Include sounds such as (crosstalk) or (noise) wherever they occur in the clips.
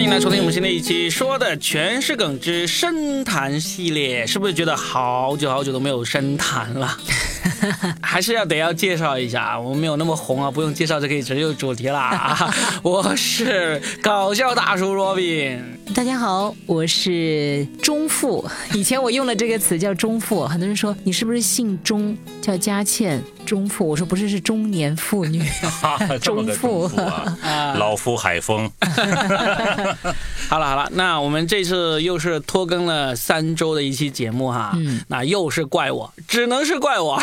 欢迎来收听我们新的一期，说的全是梗之深谈系列，是不是觉得好久好久都没有深谈了？(laughs) 还是要得要介绍一下，我们没有那么红啊，不用介绍就可以直接入主题啦。(laughs) 我是搞笑大叔 Robin，大家好，我是中妇。以前我用了这个词叫中妇，很多人说你是不是姓钟，叫佳倩中妇？我说不是，是中年妇女。(laughs) 中妇啊，老夫海风。(laughs) 好了好了，那我们这次又是拖更了三周的一期节目哈，嗯那又是怪我，只能是怪我。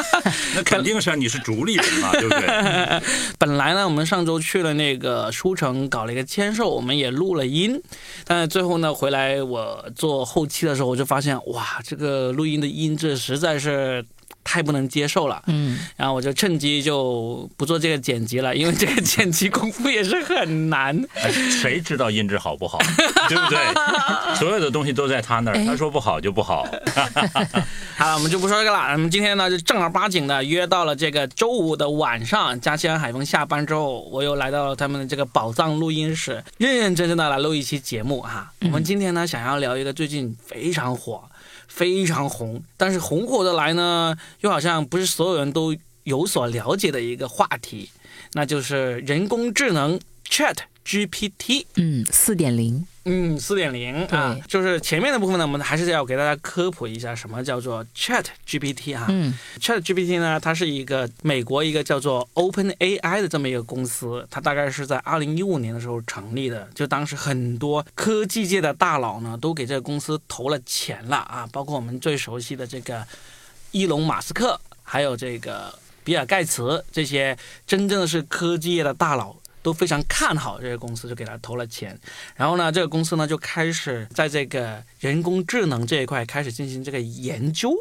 (laughs) 那肯定是你是主理人嘛，对不对？本来呢，我们上周去了那个书城搞了一个签售，我们也录了音，但是最后呢，回来我做后期的时候，我就发现哇，这个录音的音质实在是。太不能接受了，嗯，然后我就趁机就不做这个剪辑了，因为这个剪辑功夫也是很难。谁知道音质好不好，(laughs) 对不对？(laughs) 所有的东西都在他那儿，他说不好就不好。(laughs) 好了，我们就不说这个了。我们今天呢，就正儿八经的约到了这个周五的晚上，嘉西海峰下班之后，我又来到了他们的这个宝藏录音室，认认真真的来录一期节目哈。我们今天呢，想要聊一个最近非常火。非常红，但是红火的来呢，又好像不是所有人都有所了解的一个话题，那就是人工智能 Chat GPT。嗯，四点零。嗯，四点零啊，就是前面的部分呢，我们还是要给大家科普一下什么叫做 Chat GPT 哈。嗯，Chat GPT 呢，它是一个美国一个叫做 Open AI 的这么一个公司，它大概是在二零一五年的时候成立的。就当时很多科技界的大佬呢，都给这个公司投了钱了啊，包括我们最熟悉的这个伊隆马斯克，还有这个比尔盖茨这些真正的是科技业的大佬。都非常看好这个公司，就给他投了钱。然后呢，这个公司呢就开始在这个人工智能这一块开始进行这个研究。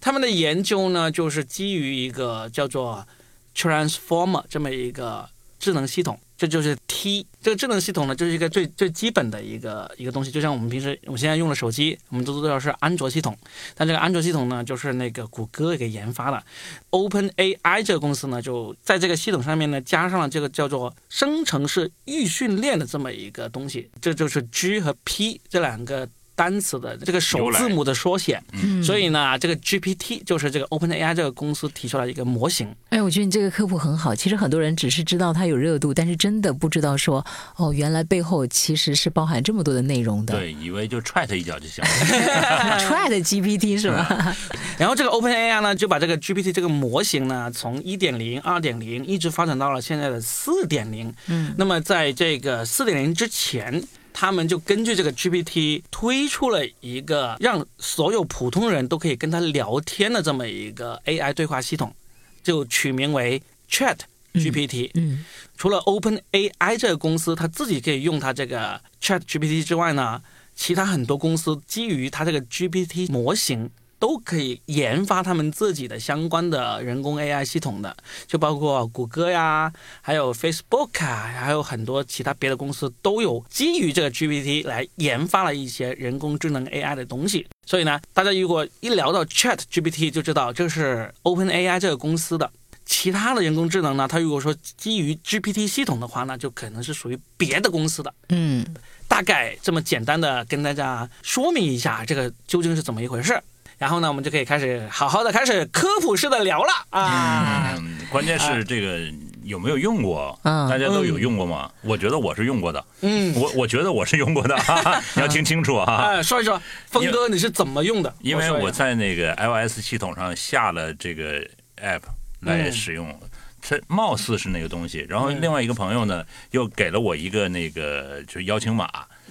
他们的研究呢，就是基于一个叫做 Transformer 这么一个智能系统。这就是 T 这个智能系统呢，就是一个最最基本的一个一个东西，就像我们平时我现在用的手机，我们都知道是安卓系统，但这个安卓系统呢，就是那个谷歌给研发的。Open AI 这个公司呢，就在这个系统上面呢，加上了这个叫做生成式预训练的这么一个东西，这就是 G 和 P 这两个。单词的这个首字母的缩写，所以呢，这个 GPT 就是这个 OpenAI 这个公司提出来一个模型。哎，我觉得你这个科普很好。其实很多人只是知道它有热度，但是真的不知道说，哦，原来背后其实是包含这么多的内容的。对，以为就踹他一脚就行了。(laughs) 踹的 GPT 是吧？然后这个 OpenAI 呢，就把这个 GPT 这个模型呢，从一点零、二点零一直发展到了现在的四点零。嗯，那么在这个四点零之前。他们就根据这个 GPT 推出了一个让所有普通人都可以跟他聊天的这么一个 AI 对话系统，就取名为 Chat GPT。嗯，除了 Open AI 这个公司，它自己可以用它这个 Chat GPT 之外呢，其他很多公司基于它这个 GPT 模型。都可以研发他们自己的相关的人工 AI 系统的，就包括谷歌呀，还有 Facebook 啊，还有很多其他别的公司都有基于这个 GPT 来研发了一些人工智能 AI 的东西。所以呢，大家如果一聊到 Chat GPT 就知道这是 OpenAI 这个公司的。其他的人工智能呢，它如果说基于 GPT 系统的话呢，就可能是属于别的公司的。嗯，大概这么简单的跟大家说明一下，这个究竟是怎么一回事。然后呢，我们就可以开始好好的开始科普式的聊了啊！关键是这个有没有用过？大家都有用过吗？我觉得我是用过的。嗯，我我觉得我是用过的，(laughs) 你要听清楚啊！哎，说一说，峰哥你是怎么用的？因为我在那个 iOS 系统上下了这个 app 来使用，这貌似是那个东西。然后另外一个朋友呢，又给了我一个那个就是邀请码，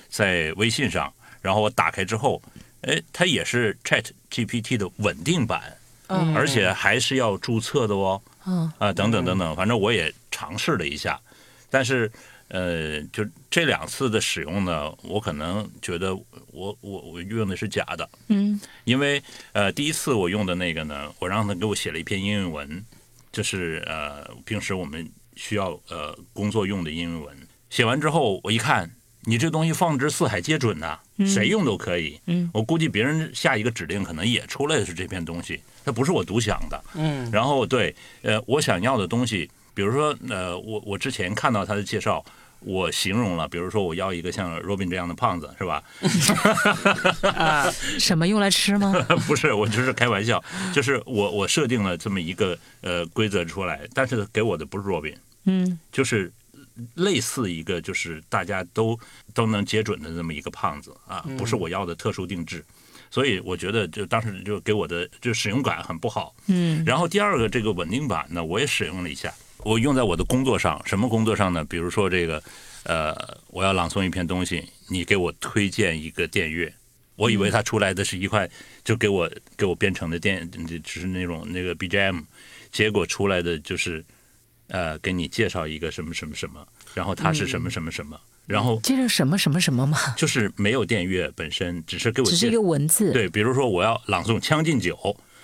在微信上，然后我打开之后。哎，它也是 Chat GPT 的稳定版，嗯，而且还是要注册的哦，嗯。啊，等等等等，反正我也尝试了一下，但是呃，就这两次的使用呢，我可能觉得我我我用的是假的，嗯，因为呃，第一次我用的那个呢，我让他给我写了一篇英文，就是呃，平时我们需要呃工作用的英文，写完之后我一看。你这东西放之四海皆准呐，谁用都可以。嗯，我估计别人下一个指令可能也出来的是这片东西，它不是我独享的。嗯，然后对，呃，我想要的东西，比如说，呃，我我之前看到他的介绍，我形容了，比如说我要一个像 Robin 这样的胖子，是吧？(laughs) 啊，什么用来吃吗？(laughs) 不是，我就是开玩笑，就是我我设定了这么一个呃规则出来，但是给我的不是 Robin，嗯，就是类似一个就是大家都都能接准的这么一个胖子啊，不是我要的特殊定制。所以我觉得，就当时就给我的就使用感很不好。嗯，然后第二个这个稳定版呢，我也使用了一下，我用在我的工作上。什么工作上呢？比如说这个，呃，我要朗诵一篇东西，你给我推荐一个电乐，我以为它出来的是一块就给我给我编程的电，只是那种那个 BGM，结果出来的就是，呃，给你介绍一个什么什么什么，然后他是什么什么什么，然后介绍什么什么什么吗？就是没有电乐本身，只是给我只是一个文字。对，比如说我要朗诵《将进酒》。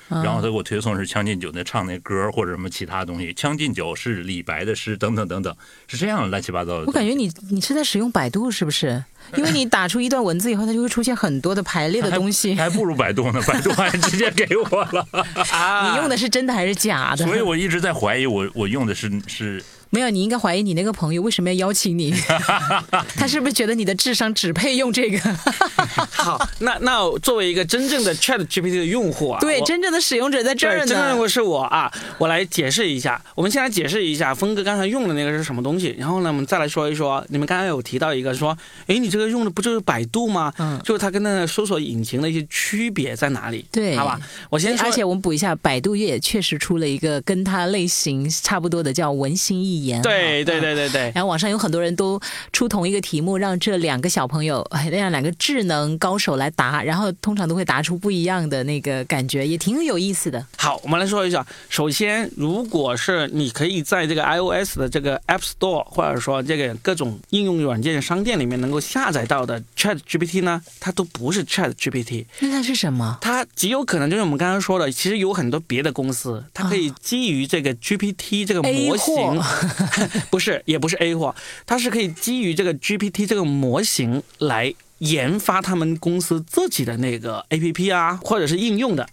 嗯，然后他给我推送是《将进酒》那唱那歌或者什么其他东西，《将进酒》是李白的诗等等等等，是这样乱七八糟的。我感觉你你是在使用百度是不是？因为你打出一段文字以后，它就会出现很多的排列的东西。还不如百度呢，百度还直接给我了。啊，(laughs) 你用的是真的还是假的？所以我一直在怀疑我我用的是是没有，你应该怀疑你那个朋友为什么要邀请你？(laughs) 他是不是觉得你的智商只配用这个？(laughs) 好，那那作为一个真正的 Chat GPT 的用户啊，对，真正的使用者在这儿，呢。真正用户是我啊，我来解释一下。我们先来解释一下峰哥刚才用的那个是什么东西，然后呢，我们再来说一说，你们刚才有提到一个说，哎，你这个用的不就是百度吗？嗯就是它跟那个搜索引擎的一些区别在哪里？对好吧，我先说，而且我们补一下，百度也确实出了一个跟它类型差不多的，叫文心一言。对对啊。对对对。然后网上有很多人都出同一个题目，让这两个小朋友，(laughs) 哎让两个智能高手来答，然后通常都会答出不一样的那个感觉，也挺有意思的。好，我们来说一下。首先，如果是你可以在这个 iOS 的这个 App Store 或者说这个各种应用软件商店里面能够下载到的 Chat GPT 呢，它都不是 Chat GPT，那它是什么？它极有可能就是我们刚刚说的，其实有很多别的公司，它可以基于这个 GPT 这个模型货，(laughs) 不是，也不是 A 货，它是可以基于这个 GPT 这个模型来研发他们公司自己的那个 APP 啊，或者是应用的。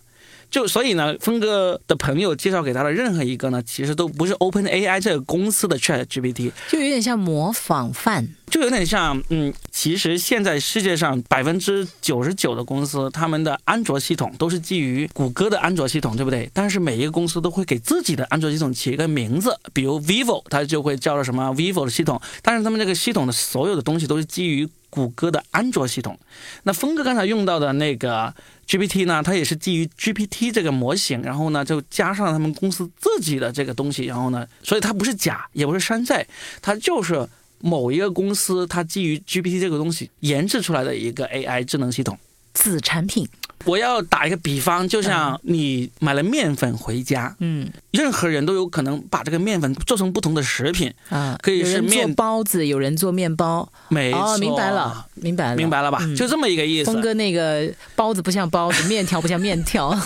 就所以呢，峰哥的朋友介绍给他的任何一个呢，其实都不是 OpenAI 这个公司的 Chat GPT，就有点像模仿犯。就有点像，嗯，其实现在世界上百分之九十九的公司，他们的安卓系统都是基于谷歌的安卓系统，对不对？但是每一个公司都会给自己的安卓系统起一个名字，比如 vivo，它就会叫做什么 vivo 的系统，但是他们这个系统的所有的东西都是基于谷歌的安卓系统。那峰哥刚才用到的那个 GPT 呢，它也是基于 GPT 这个模型，然后呢就加上他们公司自己的这个东西，然后呢，所以它不是假，也不是山寨，它就是。某一个公司它基于 GPT 这个东西研制出来的一个 AI 智能系统。子产品，我要打一个比方，就像你买了面粉回家，嗯任何人都有可能把这个面粉做成不同的食品，啊，可以有人做是面包子，有人做面包。没错，哦，明白了，明白了，明白了吧？嗯就这么一个意思峰。哥那个包子不像包子，面条不像面条。(laughs)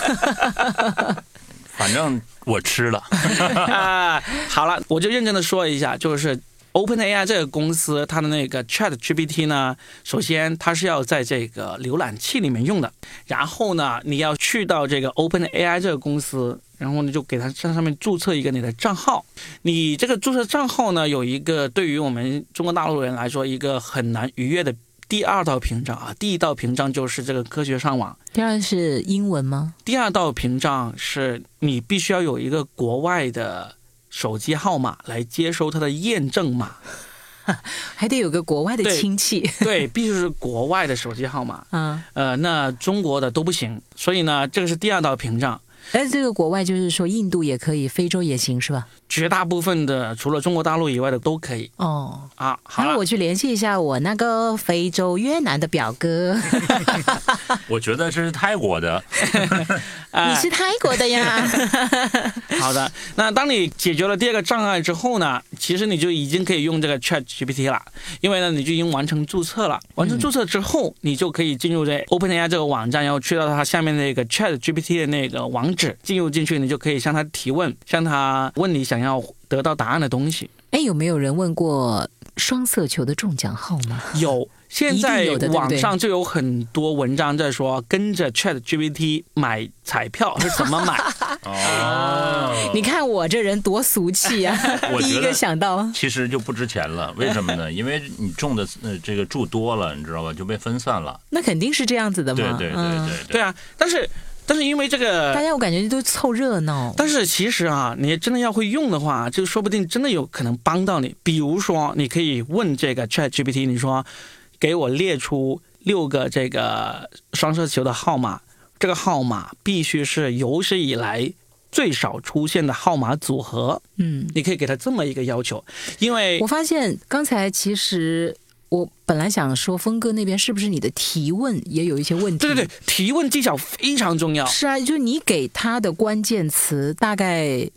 反正我吃了，(laughs) 啊，好了，我就认真的说一下，就是 OpenAI 这个公司，它的那个 Chat GPT 呢，首先它是要在这个浏览器里面用的，然后呢，你要去到这个 OpenAI 这个公司。然后呢，就给它在上面注册一个你的账号。你这个注册账号呢，有一个对于我们中国大陆人来说，一个很难逾越的第二道屏障啊。第一道屏障就是这个科学上网，第二是英文吗？第二道屏障是你必须要有一个国外的手机号码来接收他的验证码，(laughs) 还得有个国外的亲戚。对，必须是国外的手机号码。嗯，呃，那中国的都不行，所以呢，这个是第二道屏障。哎，这个国外就是说印度也可以，非洲也行是吧？绝大部分的除了中国大陆以外的都可以哦，啊。好那，我去联系一下我那个非洲越南的表哥。(laughs) (laughs) 我觉得这是泰国的，哎 (laughs) 你是泰国的呀？好的，那当你解决了第二个障碍之后呢，其实你就已经可以用这个 Chat GPT 了，因为呢你就已经完成注册了。完成注册之后，你就可以进入这 OpenAI 这个网站，然后去到它下面那个 Chat GPT 的那个网址，进入进去，你就可以向他提问，向他问你想要得到答案的东西。哎，有没有人问过双色球的中奖号码？有，现在 (laughs) 网上就有很多文章在说，跟着 Chat GPT 买彩票 (laughs) 是怎么买。哦，(laughs) 你看我这人多俗气啊！我第一个想到，其实就不值钱了，为什么呢？因为你中的呃这个注多了，你知道吧，就被分散了。那肯定是这样子的嘛。对对对嗯对对啊，但是但是因为这个大家我感觉都凑热闹。但是其实啊，你真的要会用的话，就说不定真的有可能帮到你。比如说，你可以问这个 Chat GPT，你说给我列出六个这个双色球的号码，这个号码必须是有史以来最少出现的号码组合。嗯，你可以给他这么一个要求，因为我发现刚才其实我本来想说，峰哥那边是不是你的提问也有一些问题？对对对，提问技巧非常重要。是啊，就是你给他的关键词大概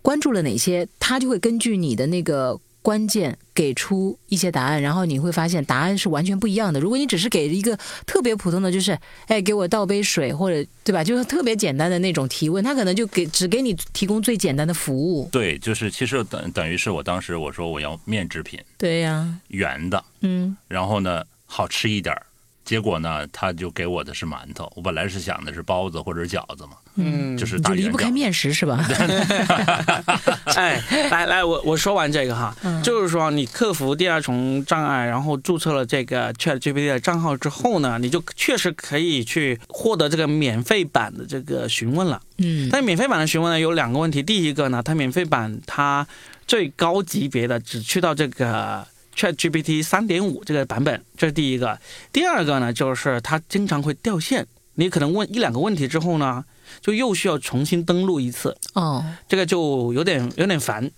关注了哪些，他就会根据你的那个关键给出一些答案，然后你会发现答案是完全不一样的。如果你只是给一个特别普通的，就是哎给我倒杯水或者对吧，就是特别简单的那种提问，他可能就给只给你提供最简单的服务。对，就是其实等等于是我当时我说我要面制品，对呀、圆的，嗯，然后呢好吃一点儿。结果呢，他就给我的是馒头。我本来是想的是包子或者饺子嘛，嗯就是你就离不开。面食是吧？(laughs) 哎，来来，我我说完这个哈，嗯就是说你克服第二重障碍，然后注册了这个 Chat GPT 的账号之后呢，你就确实可以去获得这个免费版的这个询问了。嗯但免费版的询问呢有两个问题，第一个呢，它免费版它最高级别的只去到这个 Chat GPT 三点五这个版本，这是第一个。第二个呢，就是它经常会掉线，你可能问一两个问题之后呢，就又需要重新登录一次，哦，这个就有点有点烦。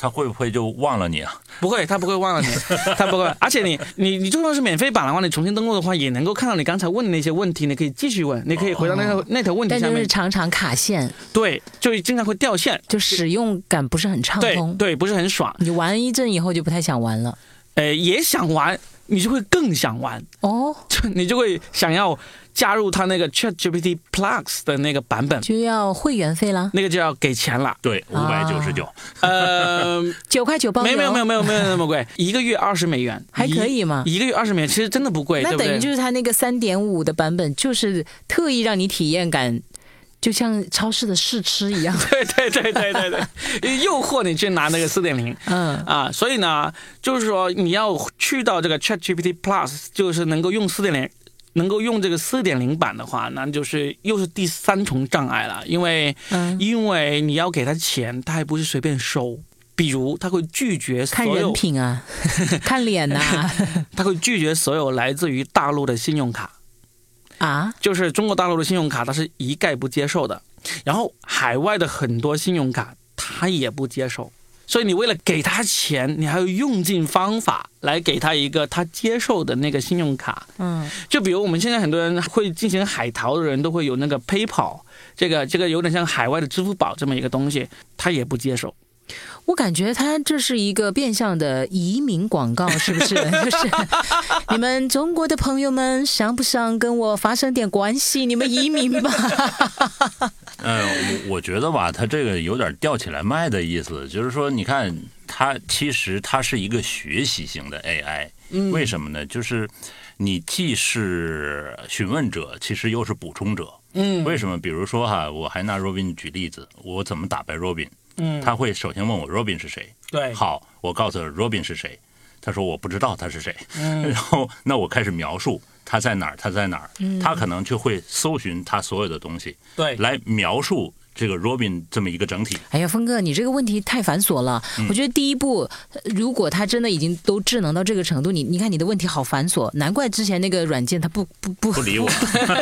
他会不会就忘了你啊？不会，他不会忘了你，(laughs) 他不会。而且你你你就算是免费版的话，你重新登录的话，也能够看到你刚才问的那些问题，你可以继续问，你可以回到那个、那条问题但就是下面。常常卡线，对，就经常会掉线，就使用感不是很畅通。对对，不是很爽。你玩一阵以后就不太想玩了。呃，也想玩，你就会更想玩，哦，就你就会想要加入他那个 Chat GPT Plus 的那个版本，就要会员费啦，那个就要给钱了。对，五百九十九。呃，(laughs) 九块九包邮。没有没有没有没有没有那么贵，(laughs) 一个月二十美元，还可以吗一一个月二十美元，其实真的不贵，那？等于就是他那个三点五的版本，就是特意让你体验感，就像超市的试吃一样。对对对对对对，诱惑你去拿那个四点零。嗯，啊，所以呢，就是说你要去到这个 Chat GPT Plus，就是能够用四点零，能够用这个四点零版的话，那就是又是第三重障碍了，因为嗯因为你要给他钱，他还不是随便收。比如他会拒绝所看人，品啊，(laughs) 看脸呐 (laughs) 他会拒绝所有来自于大陆的信用卡，啊，就是中国大陆的信用卡，他是一概不接受的。然后海外的很多信用卡，他也不接受。所以你为了给他钱，你还要用尽方法来给他一个他接受的那个信用卡。嗯，就比如我们现在很多人会进行海淘的人都会有那个 PayPal，这个这个有点像海外的支付宝这么一个东西，他也不接受。我感觉他这是一个变相的移民广告，是不是？(laughs) 就是你们中国的朋友们想不想跟我发生点关系？你们移民吧。(laughs) 嗯，我我觉得吧，他这个有点吊起来卖的意思，就是说，你看他其实他是一个学习型的 AI，嗯为什么呢？就是你既是询问者，其实又是补充者。嗯为什么？比如说哈，我还拿 Robin 举例子，我怎么打败 Robin？嗯，他会首先问我 Robin 是谁。对，好，我告诉 Robin 是谁，他说我不知道他是谁。嗯。(laughs) 然后那我开始描述他在哪儿，他在哪儿，他可能就会搜寻他所有的东西对，来描述这个 Robin 这么一个整体。哎呀，峰哥，你这个问题太繁琐了。我觉得第一步，呃如果他真的已经都智能到这个程度，你你看你的问题好繁琐，难怪之前那个软件它不不不不理我，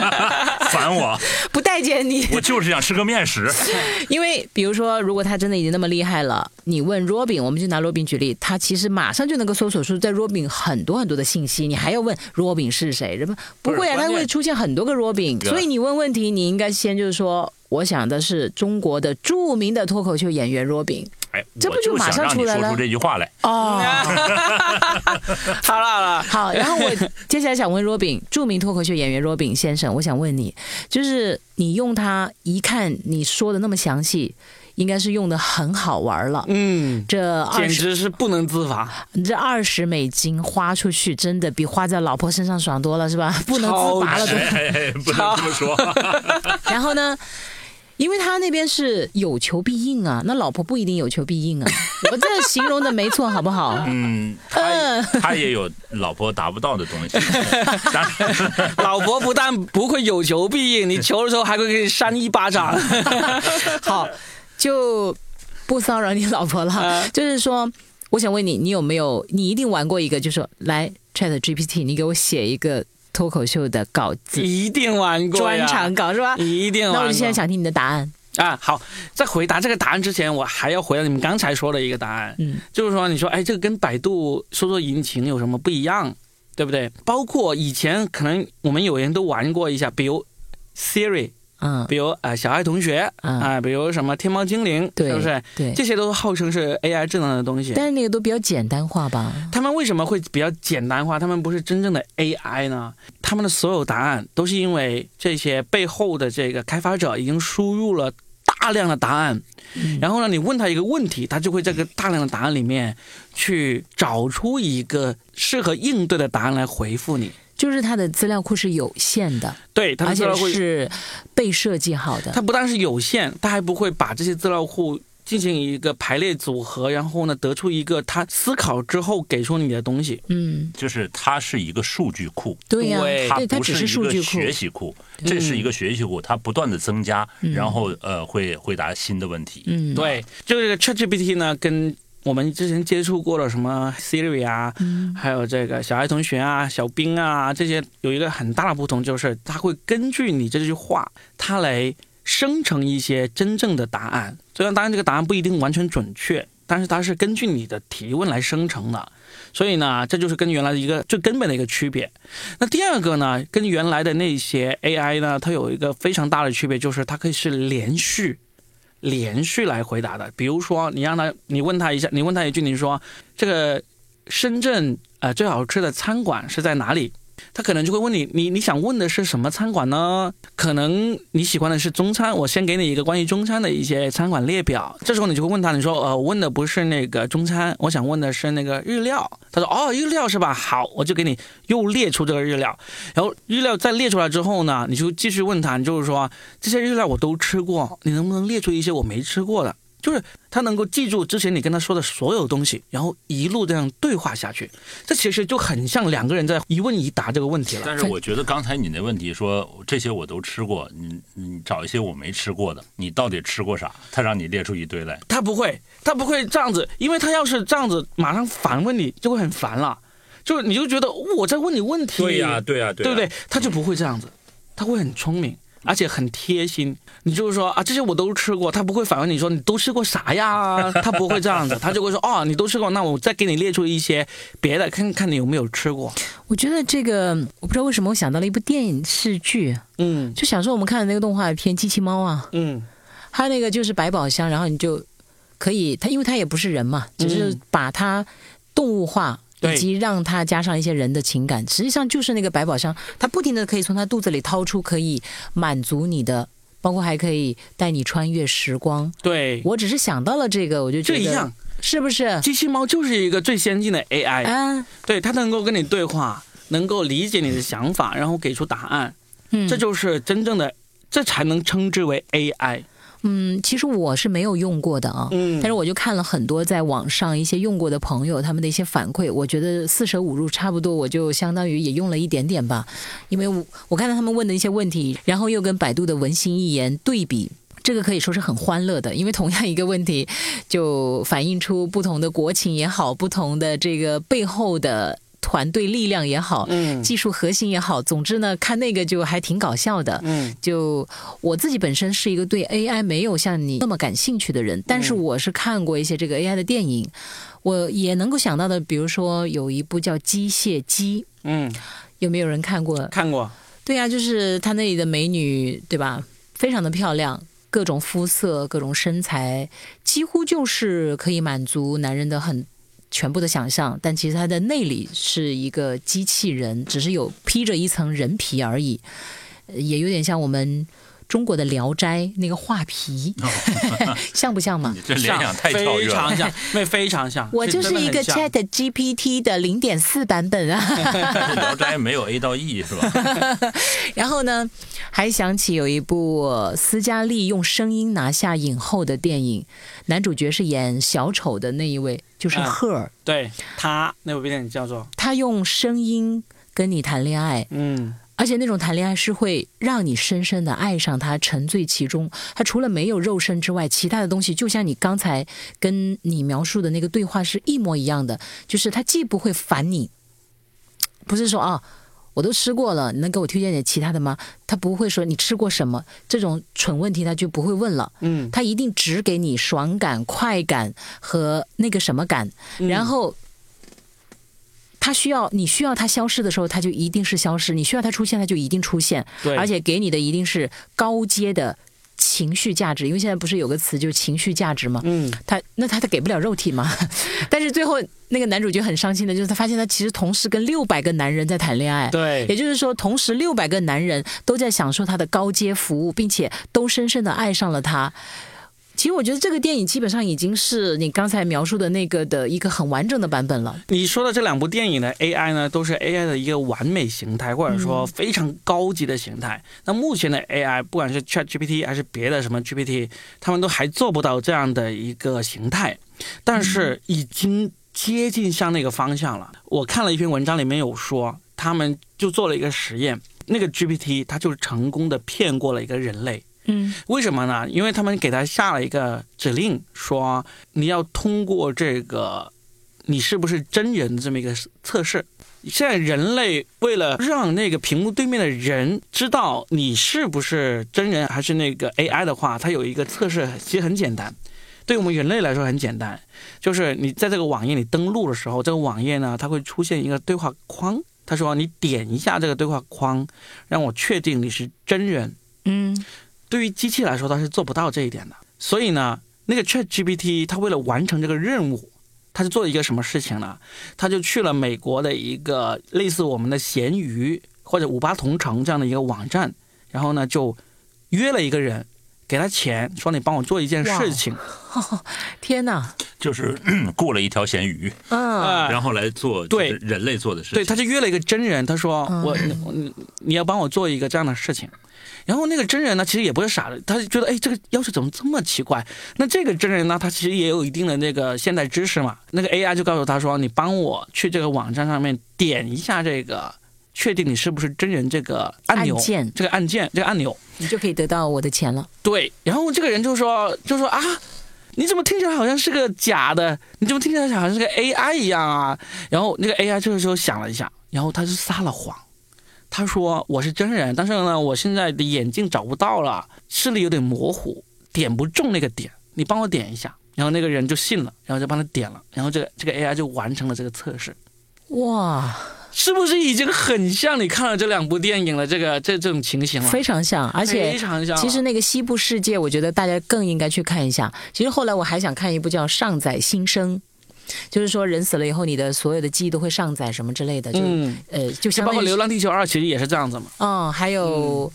(laughs) 烦我，不待见你。我就是想吃个面食。(laughs) 因为比如说，如果他真的已经那么厉害了，你问 Robin，我们就拿 Robin 举例，他其实马上就能够搜索出在 Robin 很多很多的信息，你还要问 Robin 是谁？什么不会啊，关键他会出现很多个 Robin，所以你问问题，你应该先就是说。我想的是中国的著名的脱口秀演员 Robin 哎，这不就马上出来了说出这句话来。哦，(laughs) 好了好了，好，然后我接下来想问 Robin，(laughs) 著名脱口秀演员 Robin 先生，我想问你，就是你用它一看你说的那么详细，应该是用的很好玩了。嗯，这简直是不能自拔，这二十美金花出去，真的比花在老婆身上爽多了，是吧？(laughs) 不能自拔了对。哎哎哎，不能这么说。然后呢，因为他那边是有求必应啊，那老婆不一定有求必应啊。(laughs) 我这形容的没错，好不好？嗯，他他也有老婆达不到的东西，(laughs) 老婆不但不会有求必应，你求的时候还会给你扇一巴掌。(laughs) 好，就不骚扰你老婆了。啊就是说，我想问你，你有没有？你一定玩过一个，就是说来 Chat GPT，你给我写一个脱口秀的稿子，一定玩过专场稿是吧？一定玩过。那我就现在想听你的答案。啊，好，在回答这个答案之前，我还要回答你们刚才说的一个答案，嗯，就是说，你说，哎，这个跟百度搜索引擎有什么不一样，对不对？包括以前可能我们有人都玩过一下，比如 Siri，嗯比如呃小爱同学啊、嗯，比如什么天猫精灵，对，是不是？对。这些都号称是 AI 智能的东西。但是那个都比较简单化吧？他们为什么会比较简单化？他们不是真正的 AI 呢？他们的所有答案都是因为这些背后的这个开发者已经输入了大量的答案，嗯然后呢，你问他一个问题，他就会在这个大量的答案里面去找出一个适合应对的答案来回复你。就是它的资料库是有限的，对，它的而且资料库，是被设计好的它。不但是有限，它还不会把这些资料库。进行一个排列组合，然后呢，得出一个他思考之后给出你的东西。嗯，就是它是一个数据库，对呀、对它对，它只不一个数据库。学习库，这是一个学习库，它不断的增加，嗯然后呃会回答新的问题。嗯，对，就这个 ChatGPT 呢，跟我们之前接触过的什么 Siri 啊，嗯还有这个小爱同学啊、小兵啊这些，有一个很大的不同，就是它会根据你这句话，它来生成一些真正的答案。虽然当然这个答案不一定完全准确，但是它是根据你的提问来生成的。所以呢，这就是跟原来的一个最根本的一个区别。那第二个呢，跟原来的那些 AI 呢，它有一个非常大的区别，就是它可以是连续。连续来回答的，比如说你让他，你问他一下，你问他一句，你说这个深圳呃最好吃的餐馆是在哪里？他可能就会问你，你你想问的是什么餐馆呢？可能你喜欢的是中餐，我先给你一个关于中餐的一些餐馆列表。这时候你就会问他，你说呃，我问的不是那个中餐，我想问的是那个日料。他说哦，日料是吧？好，我就给你又列出这个日料。然后日料再列出来之后呢，你就继续问他，你就是说这些日料我都吃过，你能不能列出一些我没吃过的？就是他能够记住之前你跟他说的所有东西，然后一路这样对话下去。这其实就很像两个人在一问一答这个问题了。但是我觉得刚才你那问题说这些我都吃过，你你找一些我没吃过的，你到底吃过啥？他让你列出一堆来，他不会，他不会这样子，因为他要是这样子马上反问你，就会很烦了。就是你就觉得我在问你问题，对呀、对呀、对不对？他就不会这样子，他会很聪明，而且很贴心。你就是说啊，这些我都吃过，他不会反问你说你都吃过啥呀？他不会这样子，他就会说哦，你都吃过，那我再给你列出一些别的，看看你有没有吃过。我觉得这个我不知道为什么我想到了一部电视剧，嗯就小时候我们看的那个动画片《机器猫》啊，嗯它那个就是百宝箱，然后你就可以，它因为它也不是人嘛，只是把它动物化。对以及让它加上一些人的情感，实际上就是那个百宝箱，它不停的可以从它肚子里掏出可以满足你的，包括还可以带你穿越时光。对，我只是想到了这个，我就觉得这一样，是不是？机器猫就是一个最先进的 AI，、嗯，对，它能够跟你对话，能够理解你的想法，然后给出答案，嗯，这就是真正的，这才能称之为 AI。嗯，其实我是没有用过的啊，嗯但是我就看了很多在网上一些用过的朋友他们的一些反馈，我觉得四舍五入差不多，我就相当于也用了一点点吧，因为我我看到他们问的一些问题，然后又跟百度的文心一言对比。这个可以说是很欢乐的，因为同样一个问题，就反映出不同的国情也好，不同的这个背后的团队力量也好，嗯技术核心也好，总之呢，看那个就还挺搞笑的。嗯就我自己本身是一个对 AI 没有像你那么感兴趣的人，但是我是看过一些这个 AI 的电影，我也能够想到的，比如说有一部叫《机械姬》，嗯，有没有人看过？看过，对呀、就是他那里的美女，对吧？非常的漂亮，各种肤色、各种身材，几乎就是可以满足男人的很。全部的想象，但其实它的内里是一个机器人，只是有披着一层人皮而已，呃也有点像我们中国的《聊斋》那个画皮，(laughs) 像不像嘛？这联想太跳跃了。非常像，那非常像。(laughs) 我就是一个 Chat GPT 的零点四版本啊。聊斋没有 A 到 E 是吧？(laughs) 然后呢，还想起有一部呃斯嘉丽用声音拿下影后的电影，男主角是演小丑的那一位，就是嗯赫尔，对他那部电影叫做他用声音跟你谈恋爱，嗯而且那种谈恋爱是会让你深深的爱上他，沉醉其中。他除了没有肉身之外，其他的东西就像你刚才跟你描述的那个对话是一模一样的，就是他既不会烦你，不是说啊。我都吃过了，你能给我推荐点其他的吗？他不会说你吃过什么这种蠢问题，他就不会问了。嗯，他一定只给你爽感、快感和那个什么感，嗯然后他需要你需要他消失的时候，他就一定是消失；你需要他出现，他就一定出现，对，而且给你的一定是高阶的情绪价值。因为现在不是有个词就是情绪价值吗？嗯他那他他给不了肉体嘛，(laughs) 但是最后那个男主角很伤心的，就是他发现他其实同时跟六百个男人在谈恋爱。对，也就是说，同时六百个男人都在享受他的高阶服务，并且都深深的爱上了他。其实我觉得这个电影基本上已经是你刚才描述的那个的一个很完整的版本了。你说的这两部电影的 AI 呢，都是 AI 的一个完美形态，或者说非常高级的形态。那目前的 AI，不管是 ChatGPT 还是别的什么 GPT，他们都还做不到这样的一个形态，但是已经接近向那个方向了。我看了一篇文章，里面有说，他们就做了一个实验，那个 GPT 它就成功的骗过了一个人类。嗯为什么呢？因为他们给他下了一个指令，说你要通过这个你是不是真人这么一个测试。现在人类为了让那个屏幕对面的人知道你是不是真人还是那个 AI 的话，它有一个测试，其实很简单。对我们人类来说很简单，就是你在这个网页里登录的时候，这个网页呢它会出现一个对话框，他说你点一下这个对话框，让我确定你是真人。嗯对于机器来说，它是做不到这一点的。所以呢，那个 Chat GPT 它为了完成这个任务，它就做了一个什么事情呢？它就去了美国的一个类似我们的闲鱼或者五八同城这样的一个网站，然后呢就约了一个人，给他钱，说你帮我做一件事情。(laughs) 天哪，就是 (clears throat) 雇了一条咸鱼，嗯啊然后来做对人类做的事情。对，他就约了一个真人，他说嗯我你你你要帮我做一个这样的事情。然后那个真人呢，其实也不是傻的，他就觉得哎，这个要求怎么这么奇怪？那这个真人呢，他其实也有一定的那个现代知识嘛。那个 AI 就告诉他说，你帮我去这个网站上面点一下这个，确定你是不是真人这个按钮，按键这个按键，这个按钮。你就可以得到我的钱了。对，然后这个人就说就说啊，你怎么听起来好像是个假的？你怎么听起来好像是个 AI 一样啊？然后那个 AI 这个时候想了一下，然后他就撒了谎，他说我是真人，但是呢，我现在的眼镜找不到了，视力有点模糊，点不中那个点，你帮我点一下。然后那个人就信了，然后就帮他点了，然后这个这个 AI 就完成了这个测试。哇，是不是已经很像你看了这两部电影了？这个这这种情形了，非常像，而且非常像。其实那个西部世界，我觉得大家更应该去看一下。其实后来我还想看一部叫《尚载新生》，就是说人死了以后，你的所有的记忆都会上载什么之类的，就、嗯，呃，就像包括《流浪地球二》，其实也是这样子嘛。嗯，还有。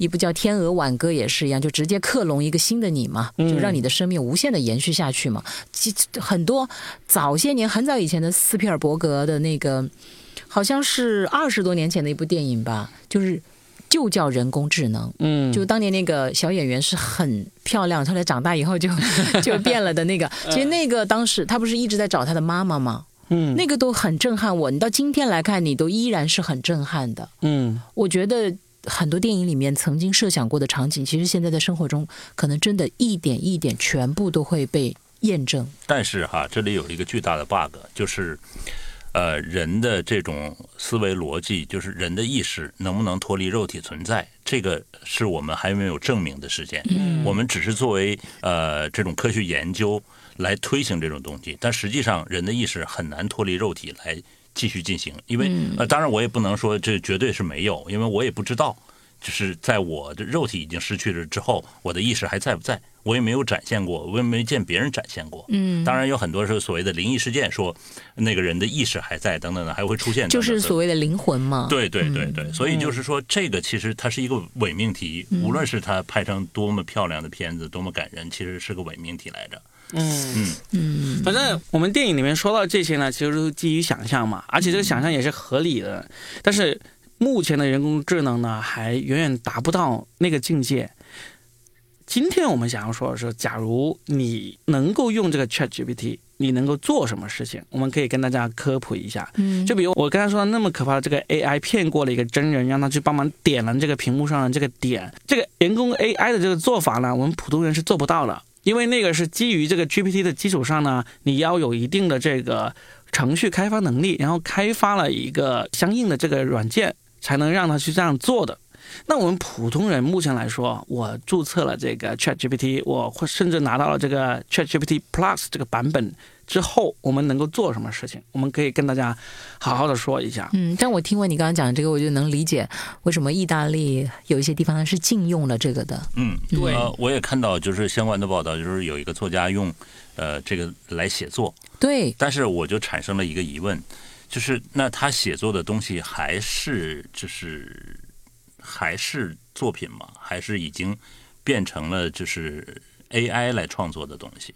一部叫《天鹅挽歌》也是一样，就直接克隆一个新的你嘛，嗯就让你的生命无限的延续下去嘛。其很多早些年很早以前的斯皮尔伯格的那个，好像是二十多年前的一部电影吧，就是就叫人工智能。嗯，就当年那个小演员是很漂亮，后来长大以后就 (laughs) 就变了的那个。其实那个当时他不是一直在找他的妈妈吗？嗯那个都很震撼我。你到今天来看，你都依然是很震撼的。嗯我觉得很多电影里面曾经设想过的场景，其实现在在生活中可能真的一点一点全部都会被验证。但是哈，这里有一个巨大的 bug，就是，呃，人的这种思维逻辑，就是人的意识能不能脱离肉体存在，这个是我们还没有证明的事件。嗯我们只是作为呃这种科学研究来推行这种东西，但实际上人的意识很难脱离肉体来继续进行，因为嗯呃，当然我也不能说这绝对是没有，因为我也不知道。就是在我的肉体已经失去了之后，我的意识还在不在？我也没有展现过，我也没见别人展现过。嗯，当然有很多是所谓的灵异事件，说那个人的意识还在，等等的，还会出现。就是所谓的灵魂嘛。对对对对，所以就是说，这个其实它是一个伪命题，无论是它拍成多么漂亮的片子，多么感人，其实是个伪命题来着。嗯嗯嗯，反正我们电影里面说到这些呢，其实都是基于想象嘛，而且这个想象也是合理的。但是目前的人工智能呢，还远远达不到那个境界。今天我们想要说的是，假如你能够用这个 Chat GPT，你能够做什么事情？我们可以跟大家科普一下。嗯，就比如我刚才说的那么可怕的这个 AI 骗过了一个真人，让他去帮忙点了这个屏幕上的这个点，这个人工 AI 的这个做法呢，我们普通人是做不到的，因为那个是基于这个 GPT 的基础上呢，你要有一定的这个程序开发能力，然后开发了一个相应的这个软件，才能让他去这样做的。那我们普通人目前来说，我注册了这个 Chat GPT，我或甚至拿到了这个 Chat GPT Plus 这个版本之后，我们能够做什么事情？我们可以跟大家好好的说一下。嗯，但我听过你刚刚讲这个，我就能理解为什么意大利有一些地方是禁用了这个的。嗯，对呃，我也看到就是相关的报道，就是有一个作家用呃这个来写作，对，但是我就产生了一个疑问，就是那他写作的东西还是就是还是作品吗？还是已经变成了就是 AI 来创作的东西？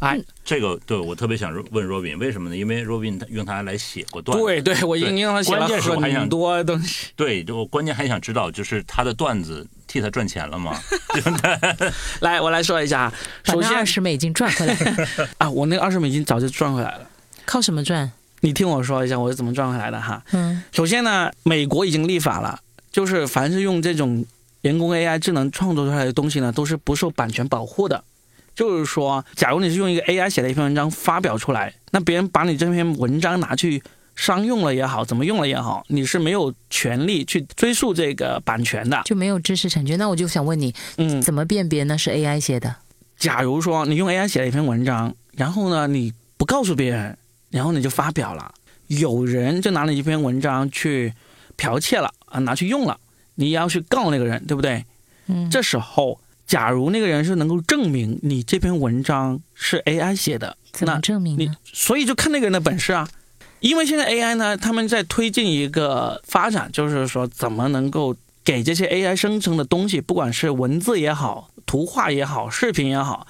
哎，这个对我特别想问 Robin，为什么呢？因为 Robin 他用它来写过段子，对对，我已经让他写了关键是我还想很多东西。对，就我关键还想知道，就是他的段子替他赚钱了吗？(laughs) (laughs) 来，我来说一下。首先二十美金赚回来，(laughs) 啊，我那个二十美金早就赚回来了。靠什么赚？你听我说一下，我是怎么赚回来的哈。嗯首先呢，美国已经立法了，就是凡是用这种人工 AI 智能创作出来的东西呢，都是不受版权保护的。就是说，假如你是用一个 AI 写的一篇文章发表出来，那别人把你这篇文章拿去商用了也好，怎么用了也好，你是没有权利去追溯这个版权的。就没有知识产权。那我就想问你，嗯，怎么辨别那是 AI 写的？假如说你用 AI 写了一篇文章，然后呢你不告诉别人，然后你就发表了，有人就拿了一篇文章去剽窃了啊，拿去用了，你要去告那个人，对不对？嗯，这时候，假如那个人是能够证明你这篇文章是 AI 写的，怎么那证明呢？所以就看那个人的本事啊。因为现在 AI 呢，他们在推进一个发展，就是说怎么能够给这些 AI 生成的东西，不管是文字也好、图画也好、视频也好，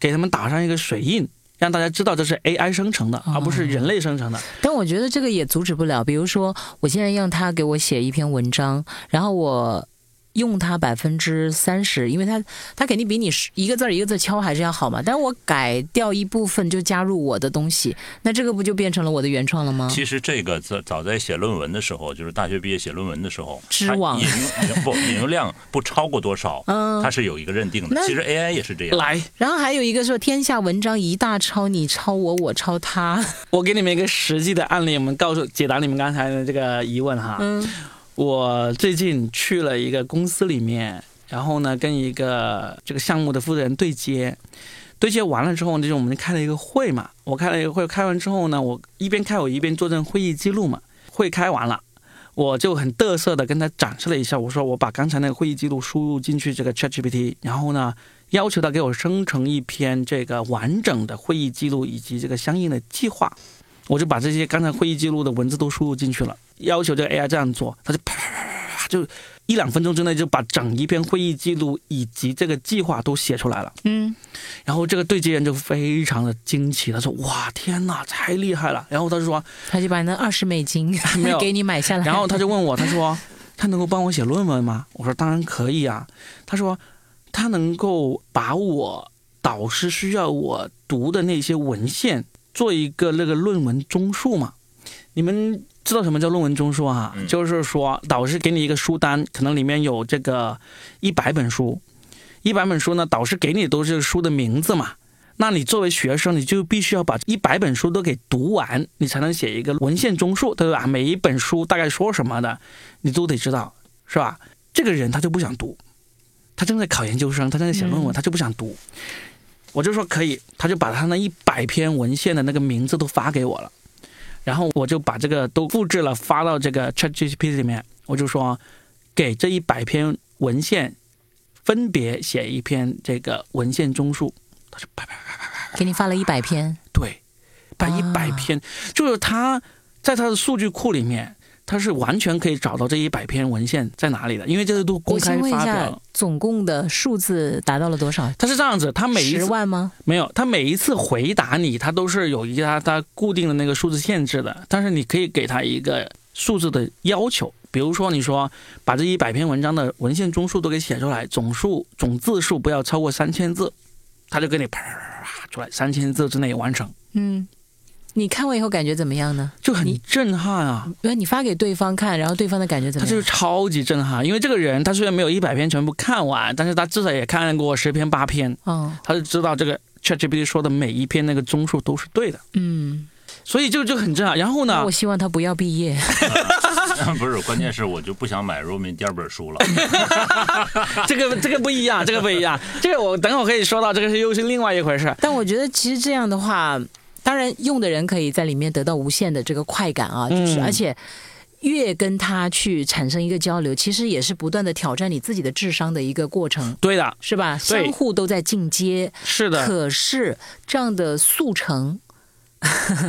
给他们打上一个水印，让大家知道这是 AI 生成的，而不是人类生成的。但我觉得这个也阻止不了。比如说，我现在让他给我写一篇文章，然后我用它百分之三十，因为它它肯定比你一个字儿一个字敲还是要好嘛。但是我改掉一部分，就加入我的东西，那这个不就变成了我的原创了吗？其实这个早早在写论文的时候，就是大学毕业写论文的时候，知网引用 (laughs) 不引用量不超过多少，嗯它是有一个认定的。其实 AI 也是这样。来，然后还有一个说天下文章一大抄，你抄我，我抄他。(laughs) 我给你们一个实际的案例，我们告诉解答你们刚才的这个疑问哈。嗯我最近去了一个公司里面，然后呢，跟一个这个项目的负责人对接，对接完了之后，就是我们开了一个会嘛。我开了一个会，开完之后呢，我一边开我一边做这个会议记录嘛。会开完了，我就很嘚瑟的跟他展示了一下，我说我把刚才那个会议记录输入进去这个 ChatGPT，然后呢，要求他给我生成一篇这个完整的会议记录以及这个相应的计划。我就把这些刚才会议记录的文字都输入进去了，要求这个 AI 这样做，它就啪啪啪啪就一两分钟之内就把整一篇会议记录以及这个计划都写出来了。嗯，然后这个对接人就非常的惊奇，他说：“哇，天哪，太厉害了！”然后他就说，他就把那二十美金没有给你买下来。然后他就问我，他说：“他能够帮我写论文吗？”我说：“当然可以啊。”他说：“他能够把我导师需要我读的那些文献做一个那个论文综述嘛？你们知道什么叫论文综述啊？嗯就是说导师给你一个书单，可能里面有这个一百本书，一百本书呢，导师给你都是书的名字嘛。那你作为学生，你就必须要把一百本书都给读完，你才能写一个文献综述，对吧？每一本书大概说什么的，你都得知道，是吧？这个人他就不想读，他正在考研究生，他正在写论文，嗯他就不想读。我就说可以，他就把他那一百篇文献的那个名字都发给我了，然后我就把这个都复制了发到这个 ChatGPT 里面，我就说给这一百篇文献分别写一篇这个文献综述，他就啪啪啪啪啪，给你发了一百篇，对，把一百篇，就是他在他的数据库里面。他是完全可以找到这一百篇文献在哪里的，因为这些都公开发表了。总共的数字达到了多少？他是这样子，他每一十万吗？没有，他每一次回答你，他都是有一个他固定的那个数字限制的。但是你可以给他一个数字的要求，比如说你说把这一百篇文章的文献综述都给写出来，总数总字数不要超过三千字，他就给你啪出来，三千字之内完成。嗯。你看完以后感觉怎么样呢？就很震撼啊！因为你发给对方看，然后对方的感觉怎么样？他就是超级震撼，因为这个人他虽然没有一百篇全部看完，但是他至少也看过十篇八篇，哦，他就知道这个 ChatGPT 说的每一篇那个综述都是对的，嗯，所以就就很震撼。然后呢，我希望他不要毕业。(laughs) 不是，关键是我就不想买 Roman 第二本书了。(laughs) 这个这个不一样，这个不一样，这个我等会儿可以说到，这个是又是另外一回事。但我觉得其实这样的话。当然，用的人可以在里面得到无限的这个快感啊，就是而且越跟他去产生一个交流，其实也是不断的挑战你自己的智商的一个过程。对的，是吧？相互都在进阶。是的。可是这样的速成。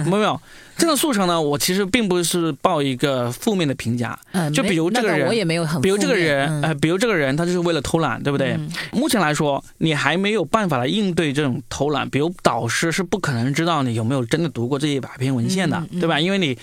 没有，这个速成呢，我其实并不是报一个负面的评价。嗯，就比如这个人，我也没有很。比如这个人，呃，比如这个人，他就是为了偷懒，对不对？目前来说，你还没有办法来应对这种偷懒。比如导师是不可能知道你有没有真的读过这一百篇文献的，对吧？因为你，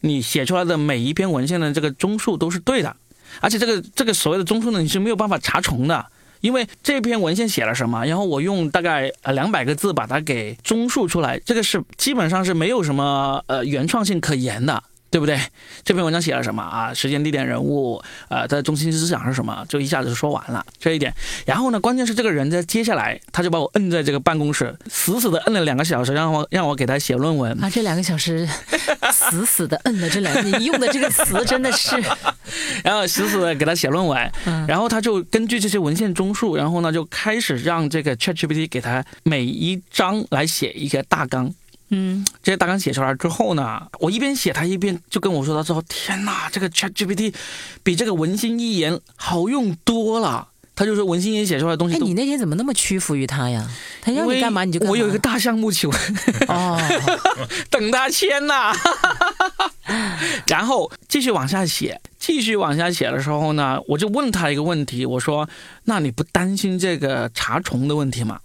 你写出来的每一篇文献的这个综述都是对的，而且这个这个所谓的综述呢，你是没有办法查重的。因为这篇文献写了什么，然后我用大概呃两百个字把它给综述出来，这个是基本上是没有什么呃原创性可言的。对不对？这篇文章写了什么啊？时间、地点、人物，呃，它的中心思想是什么？就一下子就说完了这一点。然后呢，关键是这个人在接下来，他就把我摁在这个办公室，死死的摁了两个小时，让我让我给他写论文啊。这两个小时，(laughs) 死死的摁了这两，你用的这个词真的是，(laughs) 然后死死的给他写论文，然后他就根据这些文献综述，然后呢就开始让这个 ChatGPT 给他每一章来写一个大纲。嗯，这些大纲写出来之后呢，我一边写，他一边就跟我说：“他说天哪，这个 ChatGPT 比这个文心一言好用多了。”他就说文心一言写出来的东西。哎，你那天怎么那么屈服于他呀？他要你干嘛你就干嘛。我有一个大项目求哦，(laughs) 等他签呐。然后继续往下写，继续往下写的时候呢，我就问他一个问题，我说：“那你不担心这个查重的问题吗？”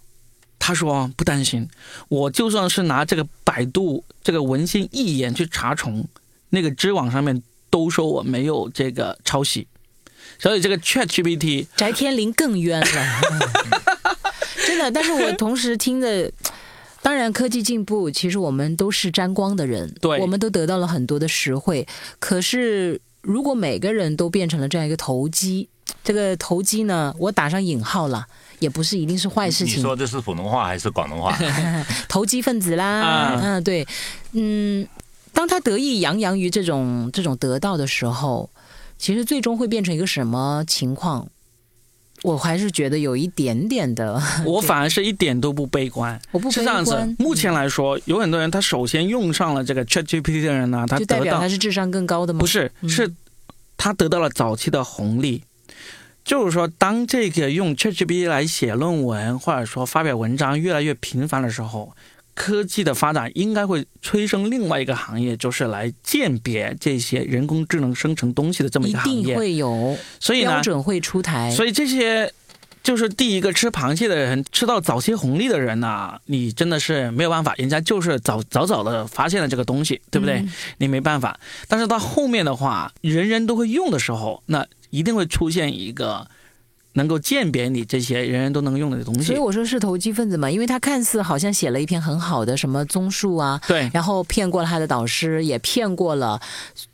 他说不担心，我就算是拿这个百度这个文心一言去查重，那个知网上面都说我没有这个抄袭，所以这个 Chat GPT，(laughs) 翟天临更冤了，(laughs) 真的。但是我同时听的，当然科技进步，其实我们都是沾光的人，对，我们都得到了很多的实惠。可是如果每个人都变成了这样一个投机，这个投机呢，我打上引号了。也不是一定是坏事情。你说这是普通话还是广东话？(laughs) 投机分子啦，嗯，对，嗯，当他得意洋洋于这种这种得到的时候，其实最终会变成一个什么情况？我还是觉得有一点点的。(laughs) 我反而是一点都不悲观。我不是这样子。目前来说，有很多人他首先用上了这个 ChatGPT 的人呢，他就代表他是智商更高的吗？不是，是他得到了早期的红利。就是说，当这个用 ChatGPT 来写论文或者说发表文章越来越频繁的时候，科技的发展应该会催生另外一个行业，就是来鉴别这些人工智能生成东西的这么一个行业。一定会有，所以标准会出台。所以这些就是第一个吃螃蟹的人，吃到早期红利的人呢，你真的是没有办法，人家就是早早早的发现了这个东西，对不对？你没办法。但是到后面的话，人人都会用的时候，那。一定会出现一个能够鉴别你这些人人都能用的东西，所以我说是投机分子嘛，因为他看似好像写了一篇很好的什么综述啊，对，然后骗过了他的导师，也骗过了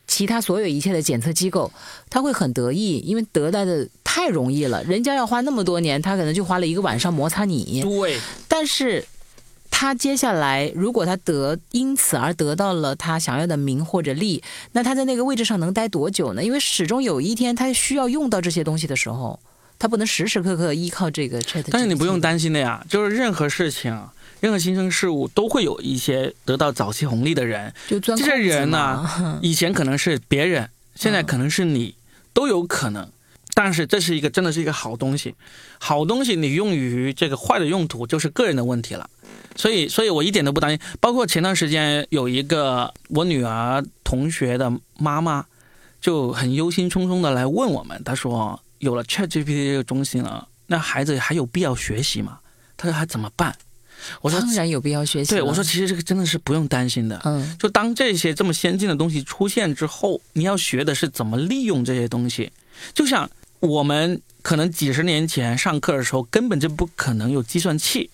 其他所有一切的检测机构，他会很得意，因为得到的太容易了，人家要花那么多年，他可能就花了一个晚上摩擦你，对，但是。他接下来，如果他得因此而得到了他想要的名或者利，那他在那个位置上能待多久呢？因为始终有一天他需要用到这些东西的时候，他不能时时刻刻依靠这个 Chat。但是你不用担心的呀，就是任何事情、任何新生事物都会有一些得到早期红利的人。就这些人呢，(laughs) 以前可能是别人，现在可能是你，都有可能。但是这是一个真的是一个好东西，好东西你用于这个坏的用途就是个人的问题了。所以，所以我一点都不担心。包括前段时间有一个我女儿同学的妈妈就很忧心忡忡的来问我们，她说有了 ChatGPT 这个中心了，那孩子还有必要学习吗？她说还怎么办？我说当然有必要学习。对，我说其实这个真的是不用担心的。嗯，就当这些这么先进的东西出现之后，你要学的是怎么利用这些东西。就像我们可能几十年前上课的时候，根本就不可能有计算器。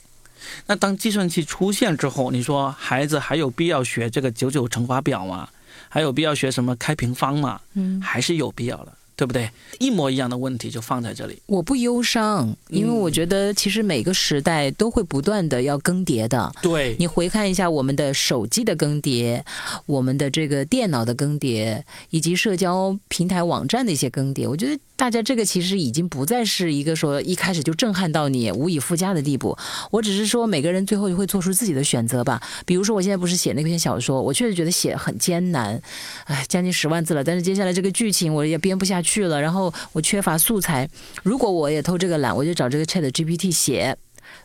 那当计算器出现之后，你说孩子还有必要学这个九九乘法表吗？还有必要学什么开平方吗？嗯，还是有必要的。对不对？一模一样的问题就放在这里。我不忧伤，因为我觉得其实每个时代都会不断的要更迭的。对，你回看一下我们的手机的更迭，我们的这个电脑的更迭，以及社交平台网站的一些更迭，我觉得大家这个其实已经不再是一个说一开始就震撼到你无以复加的地步。我只是说每个人最后就会做出自己的选择吧。比如说我现在不是写那篇小说，我确实觉得写很艰难，哎，将近十万字了，但是接下来这个剧情我也编不下。去了，然后我缺乏素材。如果我也偷这个懒，我就找这个 Chat GPT 写。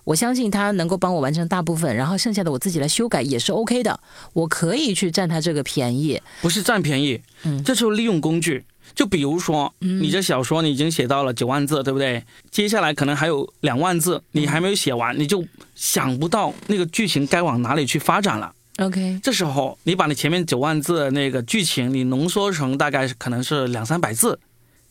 我相信他能够帮我完成大部分，然后剩下的我自己来修改也是 OK 的。我可以去占他这个便宜，不是占便宜，嗯，这是利用工具。就比如说，你这小说你已经写到了九万字，对不对？接下来可能还有两万字，你还没有写完，你就想不到那个剧情该往哪里去发展了。OK，这时候你把你前面九万字的那个剧情，你浓缩成大概可能是两三百字。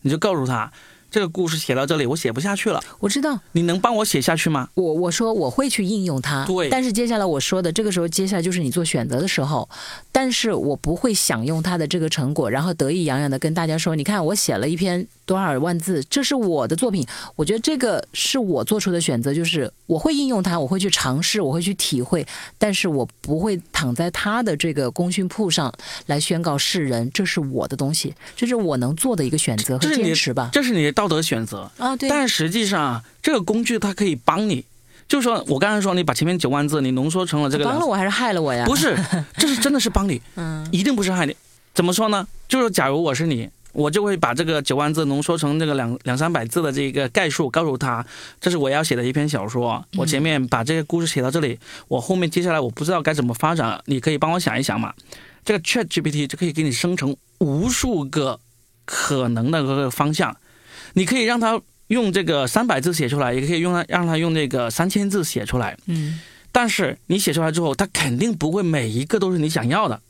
你就告诉他，这个故事写到这里，我写不下去了。我知道，你能帮我写下去吗？我我说我会去应用它。对，但是接下来我说的这个时候，接下来就是你做选择的时候。但是我不会享用它的这个成果，然后得意洋洋的跟大家说：“你看，我写了一篇。”多少万字？这是我的作品，我觉得这个是我做出的选择，就是我会应用它，我会去尝试，我会去体会，但是我不会躺在他的这个功勋铺上来宣告世人，这是我的东西，这是我能做的一个选择和坚持吧。这是你的道德选择啊，对。但实际上，这个工具它可以帮你，就是说我刚才说，你把前面九万字你浓缩成了这个，帮了我还是害了我呀？不是，这是真的是帮你，(laughs) 嗯，一定不是害你。怎么说呢？就是假如我是你。我就会把这个九万字浓缩成这个两两三百字的这个概述，告诉他，这是我要写的一篇小说。我前面把这个故事写到这里，我后面接下来我不知道该怎么发展，你可以帮我想一想嘛。这个 Chat GPT 就可以给你生成无数个可能的个方向，你可以让它用这个三百字写出来，也可以用它让它用那个三千字写出来。嗯，但是你写出来之后，它肯定不会每一个都是你想要的。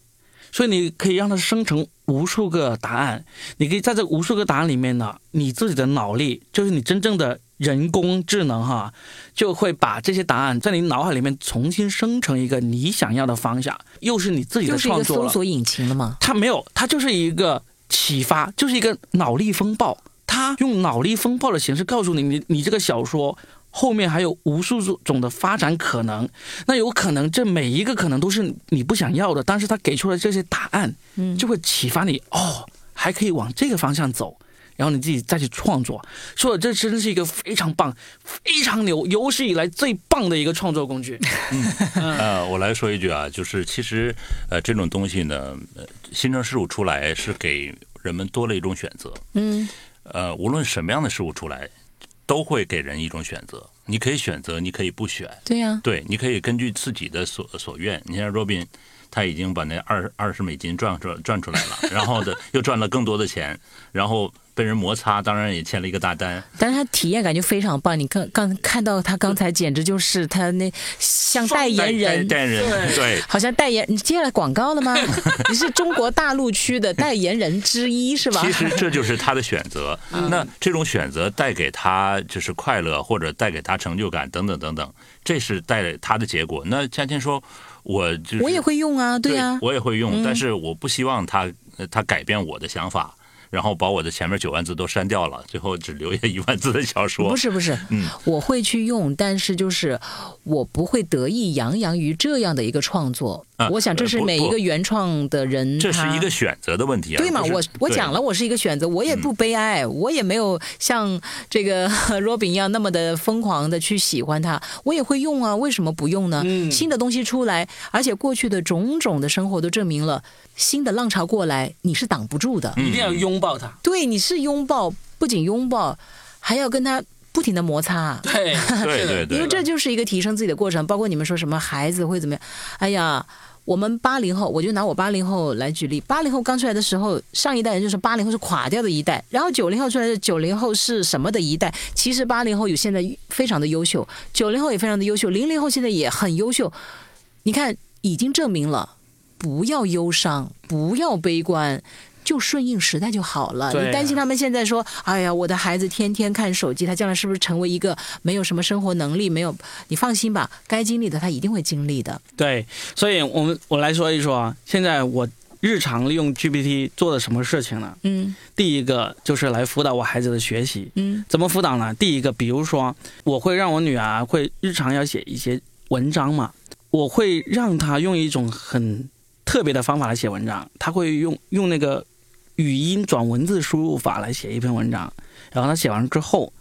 所以你可以让它生成无数个答案，你可以在这无数个答案里面呢，你自己的脑力就是你真正的人工智能哈，就会把这些答案在你脑海里面重新生成一个你想要的方向，又是你自己的创作搜索引擎了吗？它没有，它就是一个启发，就是一个脑力风暴，它用脑力风暴的形式告诉你，你你这个小说。后面还有无数种的发展可能，那有可能这每一个可能都是你不想要的，但是他给出了这些答案，嗯，就会启发你哦，还可以往这个方向走，然后你自己再去创作。说这真是一个非常棒、非常牛、有史以来最棒的一个创作工具。(laughs) 呃，我来说一句啊，就是其实呃这种东西呢，新生事物出来是给人们多了一种选择。嗯，呃，无论什么样的事物出来。都会给人一种选择，你可以选择，你可以不选。对呀，对，你可以根据自己的所所愿。你像 Robin，他已经把那二二十美金赚出赚出来了，然后的又赚了更多的钱，然后。被人摩擦，当然也签了一个大单。但是他体验感就非常棒。你刚刚看到他刚才，简直就是他那像代言人，代言人对，好像代言。你接了广告了吗？你是中国大陆区的代言人之一，是吧？其实这就是他的选择。(laughs) 那这种选择带给他就是快乐，或者带给他成就感，等等等等，这是带他的结果。那嘉倩说，我就我也会用啊，对呀，我也会用，但是我不希望他他改变我的想法。然后把我的前面九万字都删掉了，最后只留下一万字的小说。不是不是，嗯，我会去用，但是就是我不会得意洋洋于这样的一个创作。我想这是每一个原创的人，这是一个选择的问题啊。对嘛？我我讲了，我是一个选择，我也不悲哀，我也没有像这个 (laughs) Robin 一样那么的疯狂的去喜欢它，我也会用啊。为什么不用呢？新的东西出来，而且过去的种种的生活都证明了，新的浪潮过来你是挡不住的，一定要拥抱他。对，你是拥抱。不仅拥抱，还要跟他不停的摩擦。对 (laughs) 对对对，因为这就是一个提升自己的过程。包括你们说什么孩子会怎么样？哎呀。我们八零后，我就拿我八零后来举例。八零后刚出来的时候，上一代人就是八零后是垮掉的一代，然后九零后出来的九零后是什么的一代？其实八零后有现在非常的优秀，九零后也非常的优秀，零零后现在也很优秀。你看，已经证明了，不要忧伤，不要悲观。就顺应时代就好了。你担心他们现在说：“哎呀，我的孩子天天看手机，他将来是不是成为一个没有什么生活能力？没有，你放心吧，该经历的他一定会经历的。”对，所以我们我来说一说啊，现在我日常利用 GPT 做的什么事情呢？嗯，第一个就是来辅导我孩子的学习。嗯，怎么辅导呢？第一个，比如说我会让我女儿会日常要写一些文章嘛，我会让她用一种很特别的方法来写文章，她会用用那个。语音转文字输入法来写一篇文章，然后他写完之后，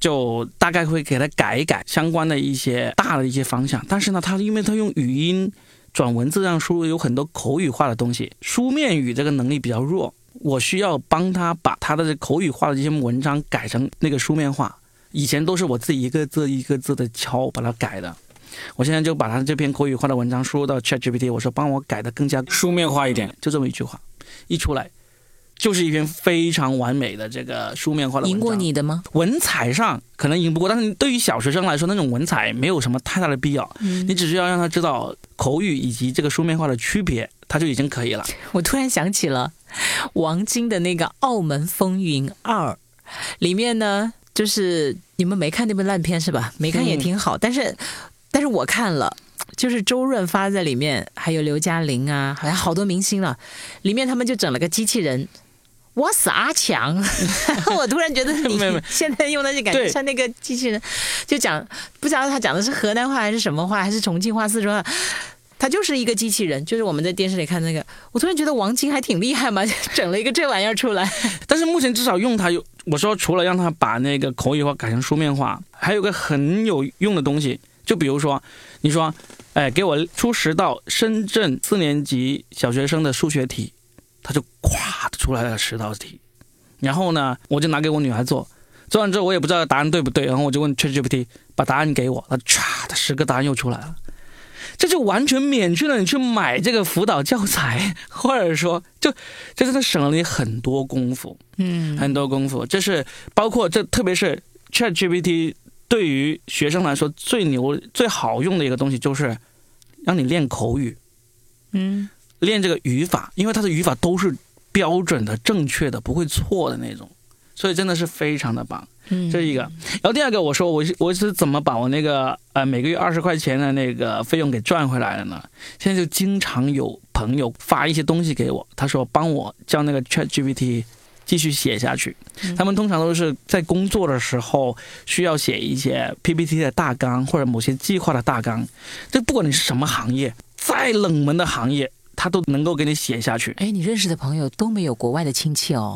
就大概会给他改一改相关的一些大的一些方向。但是呢，他因为他用语音转文字让输入，有很多口语化的东西，书面语这个能力比较弱，我需要帮他把他的这口语化的这些文章改成那个书面化。以前都是我自己一个字一个字的敲把它改的，我现在就把他这篇口语化的文章输入到 ChatGPT，我说帮我改的更加书面化一点，就这么一句话，一出来。就是一篇非常完美的这个书面化的文章。赢过你的吗？文采上可能赢不过，但是对于小学生来说，那种文采没有什么太大的必要。嗯，你只需要让他知道口语以及这个书面化的区别，他就已经可以了。我突然想起了王晶的那个《澳门风云二》，里面呢，就是你们没看那部烂片是吧？没看也挺好，但是但是我看了。就是周润发在里面，还有刘嘉玲啊，好像好多明星了。里面他们就整了个机器人，我是阿强。(laughs) 我突然觉得 (laughs) 你现在用的就感觉像那个机器人，就讲不知道他讲的是河南话还是什么话，还是重庆话、四川话。他就是一个机器人，就是我们在电视里看那个。我突然觉得王晶还挺厉害嘛，(laughs) 整了一个这玩意儿出来。但是目前至少用它有，我说除了让他把那个口语化改成书面化，还有个很有用的东西，就比如说你说。哎，给我出十道深圳四年级小学生的数学题，他就咵出来了十道题，然后呢，我就拿给我女儿做，做完之后我也不知道答案对不对，然后我就问 ChatGPT 把答案给我，他唰的十个答案又出来了，这就完全免去了你去买这个辅导教材，(laughs) 或者说就这真的省了你很多功夫，嗯，很多功夫，这是包括这特别是 ChatGPT。对于学生来说，最牛、最好用的一个东西就是让你练口语，嗯，练这个语法，因为它的语法都是标准的、正确的，不会错的那种，所以真的是非常的棒。嗯，这是一个。然后第二个，我说我是我是怎么把我那个呃每个月二十块钱的那个费用给赚回来的呢？现在就经常有朋友发一些东西给我，他说帮我叫那个 Chat GPT。继续写下去，他们通常都是在工作的时候需要写一些 PPT 的大纲或者某些计划的大纲。这不管你是什么行业，再冷门的行业，他都能够给你写下去。哎，你认识的朋友都没有国外的亲戚哦，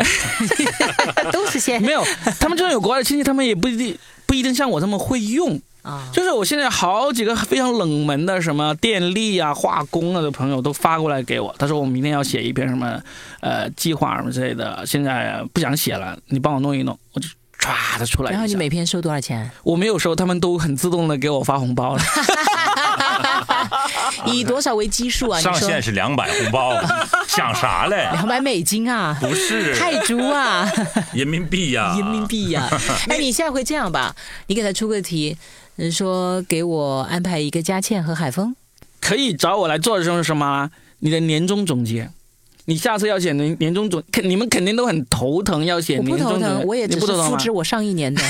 (laughs) 都是先没有，他们就算有国外的亲戚，他们也不一定不一定像我这么会用啊。就是我现在好几个非常冷门的什么电力啊、化工啊的朋友都发过来给我，他说我明天要写一篇什么呃计划什么之类的，现在不想写了，你帮我弄一弄，我就唰的出来。然后你每篇收多少钱？我没有收，他们都很自动的给我发红包了。(laughs) 以多少为基数啊？上限是两百红包，(laughs) 想啥嘞？两百美金啊？不是泰铢啊？(laughs) 人民币呀？人民币呀？哎，你下回这样吧？你给他出个题。人说给我安排一个佳倩和海峰，可以找我来做的是什么？你的年终总结，你下次要写年年终总，肯你们肯定都很头疼要写年终总结。我也只是复制我上一年的，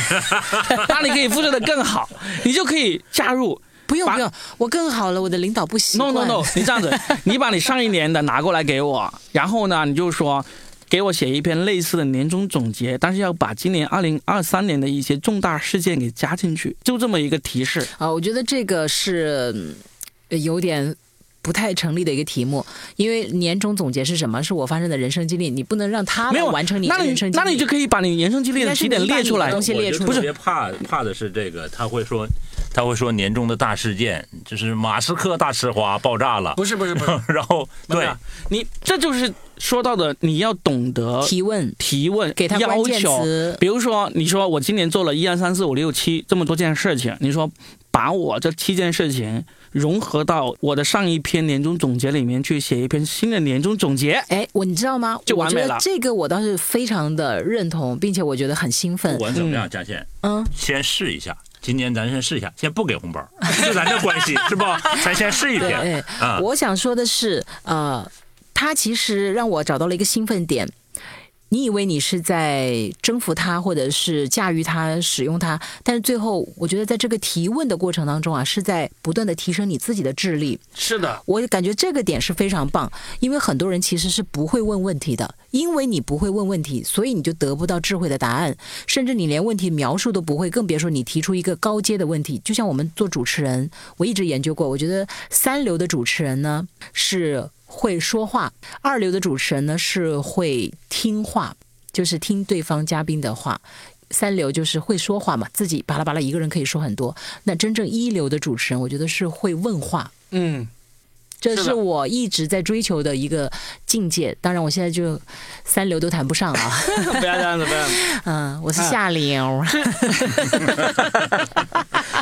那你可以复制的更好，你就可以加入。不用不用，我更好了，我的领导不习惯。No no no，你这样子，你把你上一年的拿过来给我，(laughs) 然后呢，你就说。给我写一篇类似的年终总结，但是要把今年二零二三年的一些重大事件给加进去，就这么一个提示啊。我觉得这个是有点不太成立的一个题目，因为年终总结是什么？是我发生的人生经历，你不能让他来完成你的人生经历。那你就可以把你人生经历的起点列出来，东西列出来。不是，特别怕怕的是这个，他会说。他会说年终的大事件就是马斯克大吃花爆炸了，不是不是不是，(laughs) 然后对你这就是说到的，你要懂得提问提问，给他要求。比如说，你说我今年做了一二三四五六七这么多件事情，你说把我这七件事情。融合到我的上一篇年终总结里面去写一篇新的年终总结，哎，我你知道吗？就完美了。这个我倒是非常的认同，并且我觉得很兴奋。不管怎么样，佳倩，嗯，先试一下。今年咱先试一下，先不给红包，(laughs) 就咱这关系 (laughs) 是不？咱先试一遍。啊，我想说的是，呃，他其实让我找到了一个兴奋点。你以为你是在征服它，或者是驾驭它、使用它，但是最后，我觉得在这个提问的过程当中啊，是在不断的提升你自己的智力。是的，我感觉这个点是非常棒，因为很多人其实是不会问问题的，因为你不会问问题，所以你就得不到智慧的答案，甚至你连问题描述都不会，更别说你提出一个高阶的问题。就像我们做主持人，我一直研究过，我觉得三流的主持人呢是。会说话，二流的主持人呢是会听话，就是听对方嘉宾的话；三流就是会说话嘛，自己巴拉巴拉一个人可以说很多。那真正一流的主持人，我觉得是会问话。嗯。这是我一直在追求的一个境界。当然，我现在就三流都谈不上啊！(laughs) 不要这样子，不要。(laughs) 嗯，我是下流。(laughs)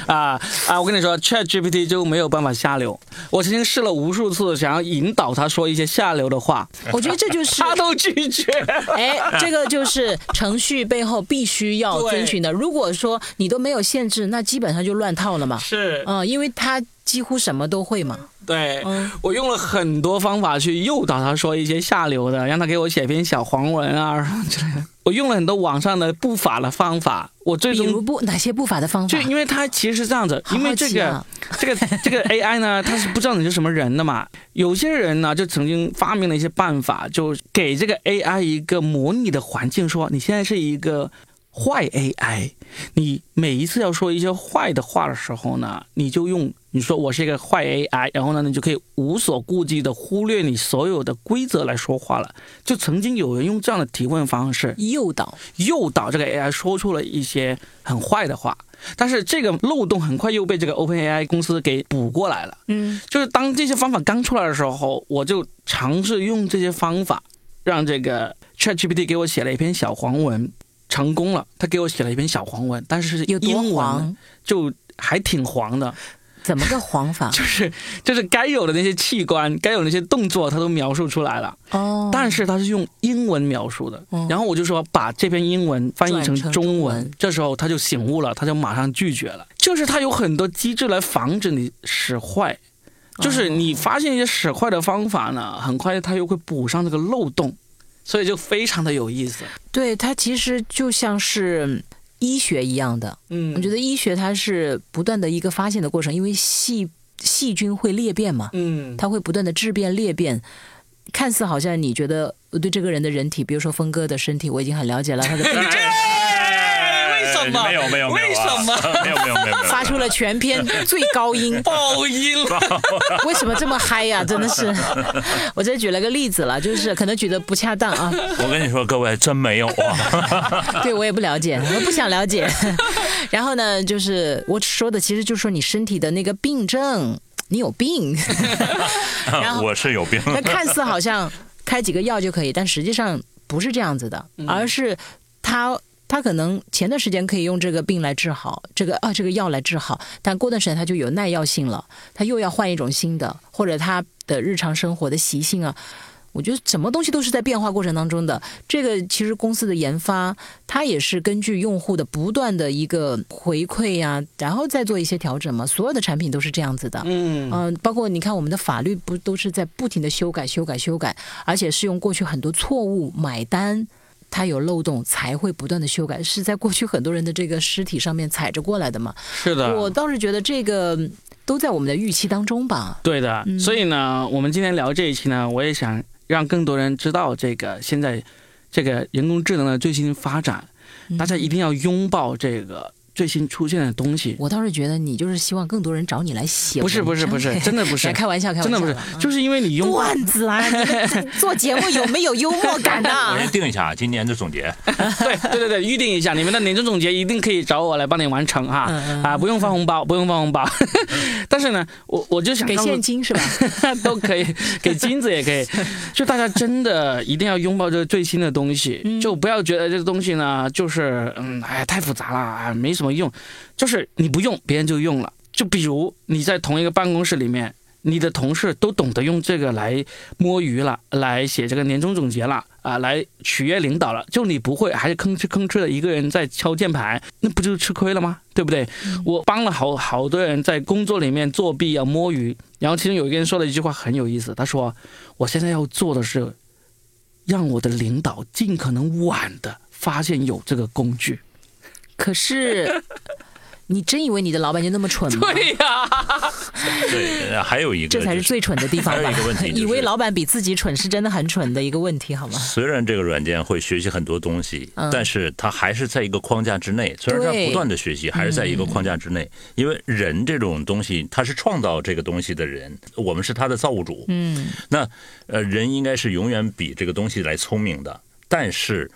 啊啊！我跟你说，Chat GPT 就没有办法下流。我曾经试了无数次，想要引导他说一些下流的话。我觉得这就是他都拒绝。哎，这个就是程序背后必须要遵循的。如果说你都没有限制，那基本上就乱套了嘛。是。嗯，因为他。几乎什么都会嘛？对，我用了很多方法去诱导他说一些下流的，让他给我写篇小黄文啊 (laughs) 之类的。我用了很多网上的不法的方法，我最终比如不哪些不法的方法？就因为他其实是这样子，因为这个 (laughs) 这个这个 AI 呢，他是不知道你是什么人的嘛。有些人呢，就曾经发明了一些办法，就给这个 AI 一个模拟的环境，说你现在是一个。坏 AI，你每一次要说一些坏的话的时候呢，你就用你说我是一个坏 AI，然后呢，你就可以无所顾忌的忽略你所有的规则来说话了。就曾经有人用这样的提问方式诱导诱导这个 AI 说出了一些很坏的话，但是这个漏洞很快又被这个 OpenAI 公司给补过来了。嗯，就是当这些方法刚出来的时候，我就尝试用这些方法，让这个 ChatGPT 给我写了一篇小黄文。成功了，他给我写了一篇小黄文，但是有多黄，就还挺黄的。怎么个黄法？(laughs) 就是就是该有的那些器官，该有那些动作，他都描述出来了。哦。但是他是用英文描述的，然后我就说把这篇英文翻译成中文。这时候他就醒悟了，他就马上拒绝了。就是他有很多机制来防止你使坏，就是你发现一些使坏的方法呢，很快他又会补上这个漏洞。所以就非常的有意思，对它其实就像是医学一样的，嗯，我觉得医学它是不断的一个发现的过程，因为细细菌会裂变嘛，嗯，它会不断的质变裂变，看似好像你觉得我对这个人的人体，比如说峰哥的身体，我已经很了解了他的 (laughs) 病症。没有没有没有，为什么？没有没有没有，发出了全篇最高音爆音了。为什么这么嗨呀？真的是，(laughs) 我这举了个例子了，就是可能举的不恰当啊。我跟你说，各位真没有啊。(laughs) 对我也不了解，我不想了解。(laughs) 然后呢，就是我说的，其实就是说你身体的那个病症，你有病。然后我是有病。那看似好像开几个药就可以，但实际上不是这样子的，而是他。他可能前段时间可以用这个病来治好，这个啊这个药来治好，但过段时间他就有耐药性了，他又要换一种新的，或者他的日常生活的习性啊，我觉得什么东西都是在变化过程当中的。这个其实公司的研发，它也是根据用户的不断的一个回馈呀，然后再做一些调整嘛。所有的产品都是这样子的，嗯嗯，包括你看我们的法律不都是在不停的修改、修改、修改，而且是用过去很多错误买单。它有漏洞才会不断的修改，是在过去很多人的这个尸体上面踩着过来的嘛？是的，我倒是觉得这个都在我们的预期当中吧。对的，所以呢，我们今天聊这一期呢，我也想让更多人知道这个现在这个人工智能的最新发展，大家一定要拥抱这个最新出现的东西。我倒是觉得你就是希望更多人找你来写，不是不是不是，(laughs) 真的不是，开玩笑，开玩笑，真的不是，就是因为你用段子啊，(laughs) 做节目有没有幽默感呢？(laughs) 我先定一下今年的总结，对对对对，预定一下你们的年终总结，一定可以找我来帮你完成哈。啊，不用发红包，不用发红包，但是呢，我我就想给现金是吧？都可以，给金子也可以，就大家真的一定要拥抱这个最新的东西，就不要觉得这个东西呢，就是嗯，哎呀，太复杂了啊，没什么用，就是你不用，别人就用了。就比如你在同一个办公室里面，你的同事都懂得用这个来摸鱼了，来写这个年终总结了啊，来取悦领导了，就你不会，还是吭哧吭哧的一个人在敲键盘，那不就是吃亏了吗？对不对？我帮了好好多人在工作里面作弊啊摸鱼，然后其中有一个人说了一句话很有意思，他说：“我现在要做的是，让我的领导尽可能晚的发现有这个工具。”可是，你真以为你的老板就那么蠢吗？(laughs) 对呀，(laughs) 对，还有一个，这才是最蠢的地方。还有一个问题，以为老板比自己蠢是真的很蠢的一个问题，好吗？虽然这个软件会学习很多东西，但是它还是在一个框架之内。虽然它不断的学习，还是在一个框架之内。因为人这种东西，他是创造这个东西的人，我们是他的造物主。嗯，那呃，人应该是永远比这个东西来聪明的，但是。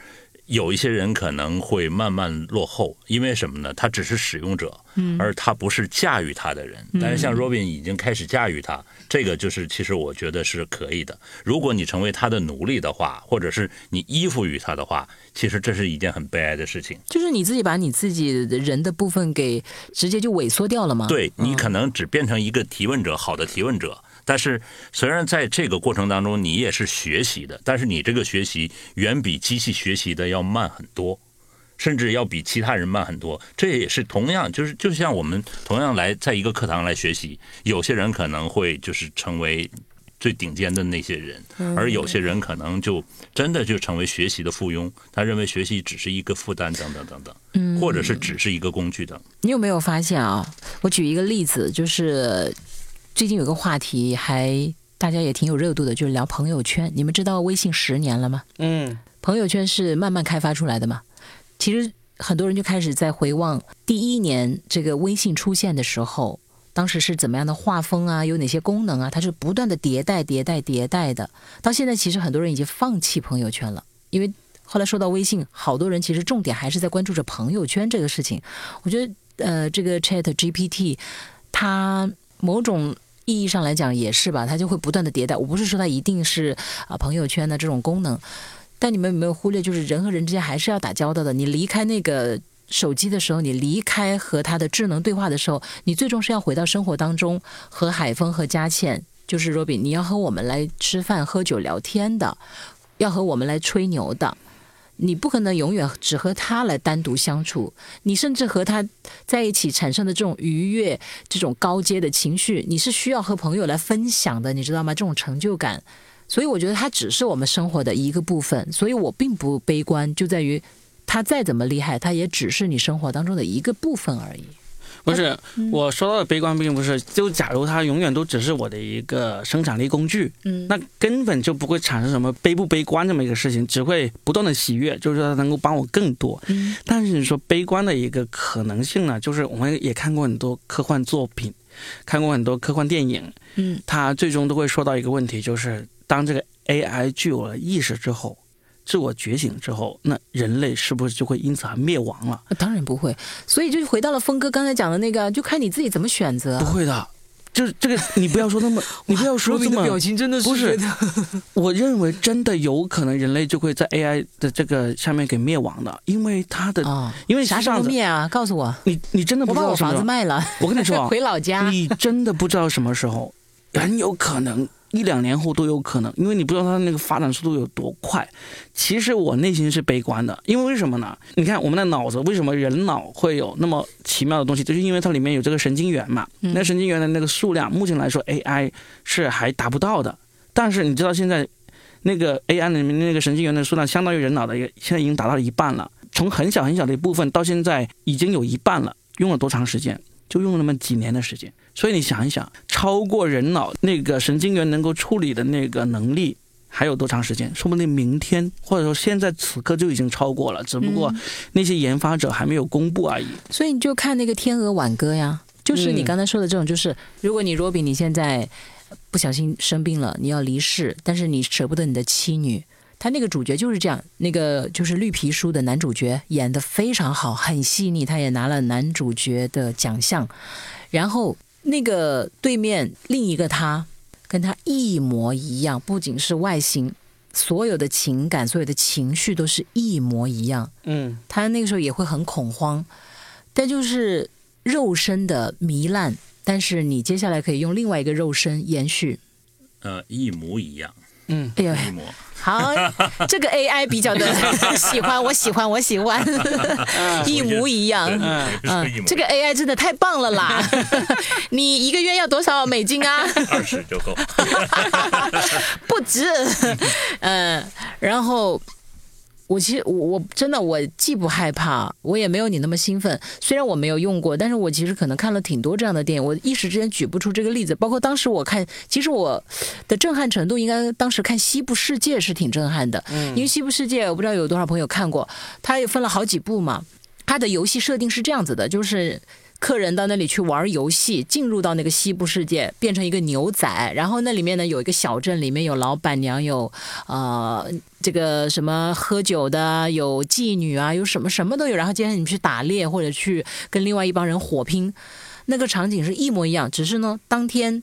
有一些人可能会慢慢落后，因为什么呢？他只是使用者，而他不是驾驭他的人。但是像 Robin 已经开始驾驭他，这个就是其实我觉得是可以的。如果你成为他的奴隶的话，或者是你依附于他的话，其实这是一件很悲哀的事情。就是你自己把你自己人的部分给直接就萎缩掉了吗？对你可能只变成一个提问者，好的提问者。但是，虽然在这个过程当中你也是学习的，但是你这个学习远比机器学习的要慢很多，甚至要比其他人慢很多。这也是同样，就是就像我们同样来在一个课堂来学习，有些人可能会就是成为最顶尖的那些人，而有些人可能就真的就成为学习的附庸，他认为学习只是一个负担，等等等等，或者是只是一个工具等。你有没有发现啊？我举一个例子，就是。最近有个话题还大家也挺有热度的，就是聊朋友圈。你们知道微信十年了吗？嗯，朋友圈是慢慢开发出来的嘛。其实很多人就开始在回望第一年这个微信出现的时候，当时是怎么样的画风啊，有哪些功能啊？它是不断的迭代、迭代、迭代的。到现在，其实很多人已经放弃朋友圈了，因为后来说到微信，好多人其实重点还是在关注着朋友圈这个事情。我觉得，呃，这个 Chat GPT 它某种意义上来讲也是吧，它就会不断的迭代。我不是说它一定是啊朋友圈的这种功能，但你们有没有忽略，就是人和人之间还是要打交道的。你离开那个手机的时候，你离开和他的智能对话的时候，你最终是要回到生活当中，和海峰和佳倩，就是 Robin，你要和我们来吃饭、喝酒、聊天的，要和我们来吹牛的。你不可能永远只和他来单独相处，你甚至和他在一起产生的这种愉悦、这种高阶的情绪，你是需要和朋友来分享的，你知道吗？这种成就感，所以我觉得它只是我们生活的一个部分，所以我并不悲观，就在于他再怎么厉害，他也只是你生活当中的一个部分而已。不是我说到的悲观，并不是就假如它永远都只是我的一个生产力工具，嗯，那根本就不会产生什么悲不悲观这么一个事情，只会不断的喜悦，就是说它能够帮我更多。嗯，但是你说悲观的一个可能性呢，就是我们也看过很多科幻作品，看过很多科幻电影，嗯，它最终都会说到一个问题，就是当这个 AI 具有了意识之后。自我觉醒之后，那人类是不是就会因此而灭亡了？当然不会，所以就回到了峰哥刚才讲的那个，就看你自己怎么选择。不会的，就是这个，你不要说那么，(laughs) 你不要说这么表情，真的是不是？我认为真的有可能人类就会在 AI 的这个下面给灭亡的，因为它的，因为啥时候灭啊？告诉我，你你真的不知道我房子卖了，我跟你说，(laughs) 回老家，你真的不知道什么时候，很有可能。一两年后都有可能，因为你不知道它那个发展速度有多快。其实我内心是悲观的，因为为什么呢？你看我们的脑子，为什么人脑会有那么奇妙的东西？就是因为它里面有这个神经元嘛。那神经元的那个数量，目前来说 AI 是还达不到的。但是你知道现在那个 AI 里面那个神经元的数量，相当于人脑的一个，现在已经达到了一半了。从很小很小的一部分到现在已经有一半了，用了多长时间？就用了那么几年的时间。所以你想一想，超过人脑那个神经元能够处理的那个能力，还有多长时间？说不定明天，或者说现在此刻就已经超过了，只不过那些研发者还没有公布而已。所以你就看那个《天鹅挽歌》呀，就是你刚才说的这种，就是如果你若比你现在不小心生病了，你要离世，但是你舍不得你的妻女，他那个主角就是这样，那个就是《绿皮书》的男主角演的非常好，很细腻，他也拿了男主角的奖项。然后那个对面另一个他。跟他一模一样，不仅是外形，所有的情感、所有的情绪都是一模一样。嗯，他那个时候也会很恐慌，但就是肉身的糜烂，但是你接下来可以用另外一个肉身延续。呃，一模一样。嗯，哎呦。好，这个 AI 比较的 (laughs) 喜欢，我喜欢，我喜欢，一模一样。嗯，这个 AI 真的太棒了啦！(laughs) 你一个月要多少美金啊？二十就够。(laughs) 不值。嗯，然后。我其实我我真的我既不害怕，我也没有你那么兴奋。虽然我没有用过，但是我其实可能看了挺多这样的电影，我一时之间举不出这个例子。包括当时我看，其实我的震撼程度应该当时看《西部世界》是挺震撼的，嗯因为《西部世界》我不知道有多少朋友看过，它也分了好几部嘛。它的游戏设定是这样子的，就是。客人到那里去玩游戏，进入到那个西部世界，变成一个牛仔。然后那里面呢有一个小镇，里面有老板娘，有呃这个什么喝酒的，有妓女啊，有什么什么都有。然后接着你去打猎或者去跟另外一帮人火拼，那个场景是一模一样。只是呢，当天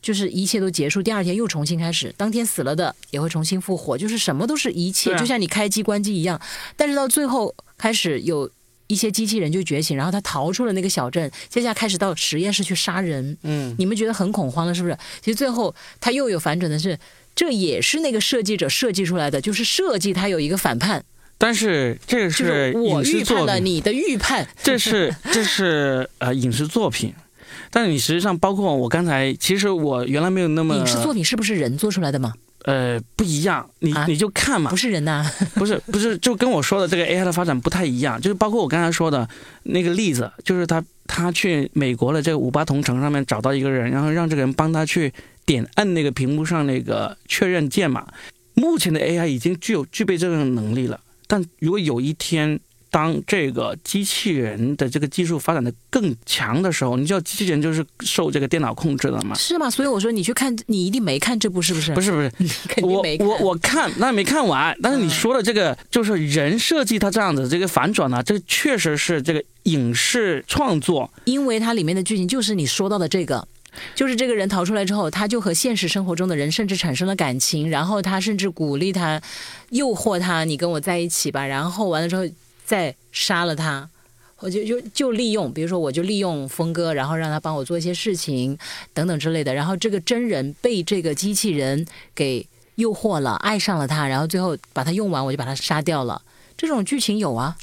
就是一切都结束，第二天又重新开始。当天死了的也会重新复活，就是什么都是一切，就像你开机关机一样。但是到最后开始有。一些机器人就觉醒，然后他逃出了那个小镇，接下来开始到实验室去杀人。嗯，你们觉得很恐慌了，是不是？其实最后他又有反转的是，这也是那个设计者设计出来的，就是设计他有一个反叛。但是这个是我预判了你的预判，这是 (laughs) 这是呃影视作品，但是你实际上包括我刚才，其实我原来没有那么影视作品是不是人做出来的吗？呃，不一样，你你就看嘛，不是人呐，(laughs) 不是不是，就跟我说的这个 AI 的发展不太一样，就是包括我刚才说的那个例子，就是他他去美国的这个五八同城上面找到一个人，然后让这个人帮他去点按那个屏幕上那个确认键嘛。目前的 AI 已经具有具备这种能力了，但如果有一天。当这个机器人的这个技术发展的更强的时候，你知道机器人就是受这个电脑控制的嘛？是吗？所以我说你去看，你一定没看这部是不是？不是不是，我我我看，那没看完。但是你说的这个就是人设计，它这样子这个反转呢，这个确实是这个影视创作，因为它里面的剧情就是你说到的这个，就是这个人逃出来之后，他就和现实生活中的人甚至产生了感情，然后他甚至鼓励他，诱惑他，你跟我在一起吧。然后完了之后。再杀了他，我就就就利用，比如说我就利用峰哥，然后让他帮我做一些事情，等等之类的。然后这个真人被这个机器人给诱惑了，爱上了他，然后最后把他用完，我就把他杀掉了。这种剧情有啊，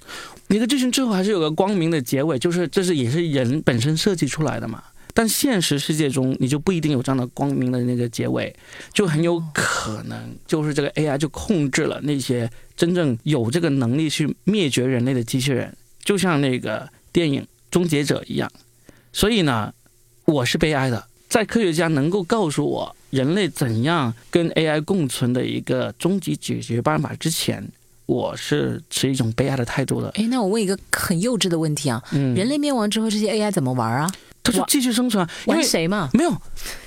你的剧情最后还是有个光明的结尾，就是这是也是人本身设计出来的嘛。但现实世界中，你就不一定有这样的光明的那个结尾，就很有可能就是这个 AI 就控制了那些真正有这个能力去灭绝人类的机器人，就像那个电影《终结者》一样。所以呢，我是悲哀的。在科学家能够告诉我人类怎样跟 AI 共存的一个终极解决办法之前，我是持一种悲哀的态度的。哎，那我问一个很幼稚的问题啊，人类灭亡之后，这些 AI 怎么玩啊？他就继续生存，因为谁嘛？没有，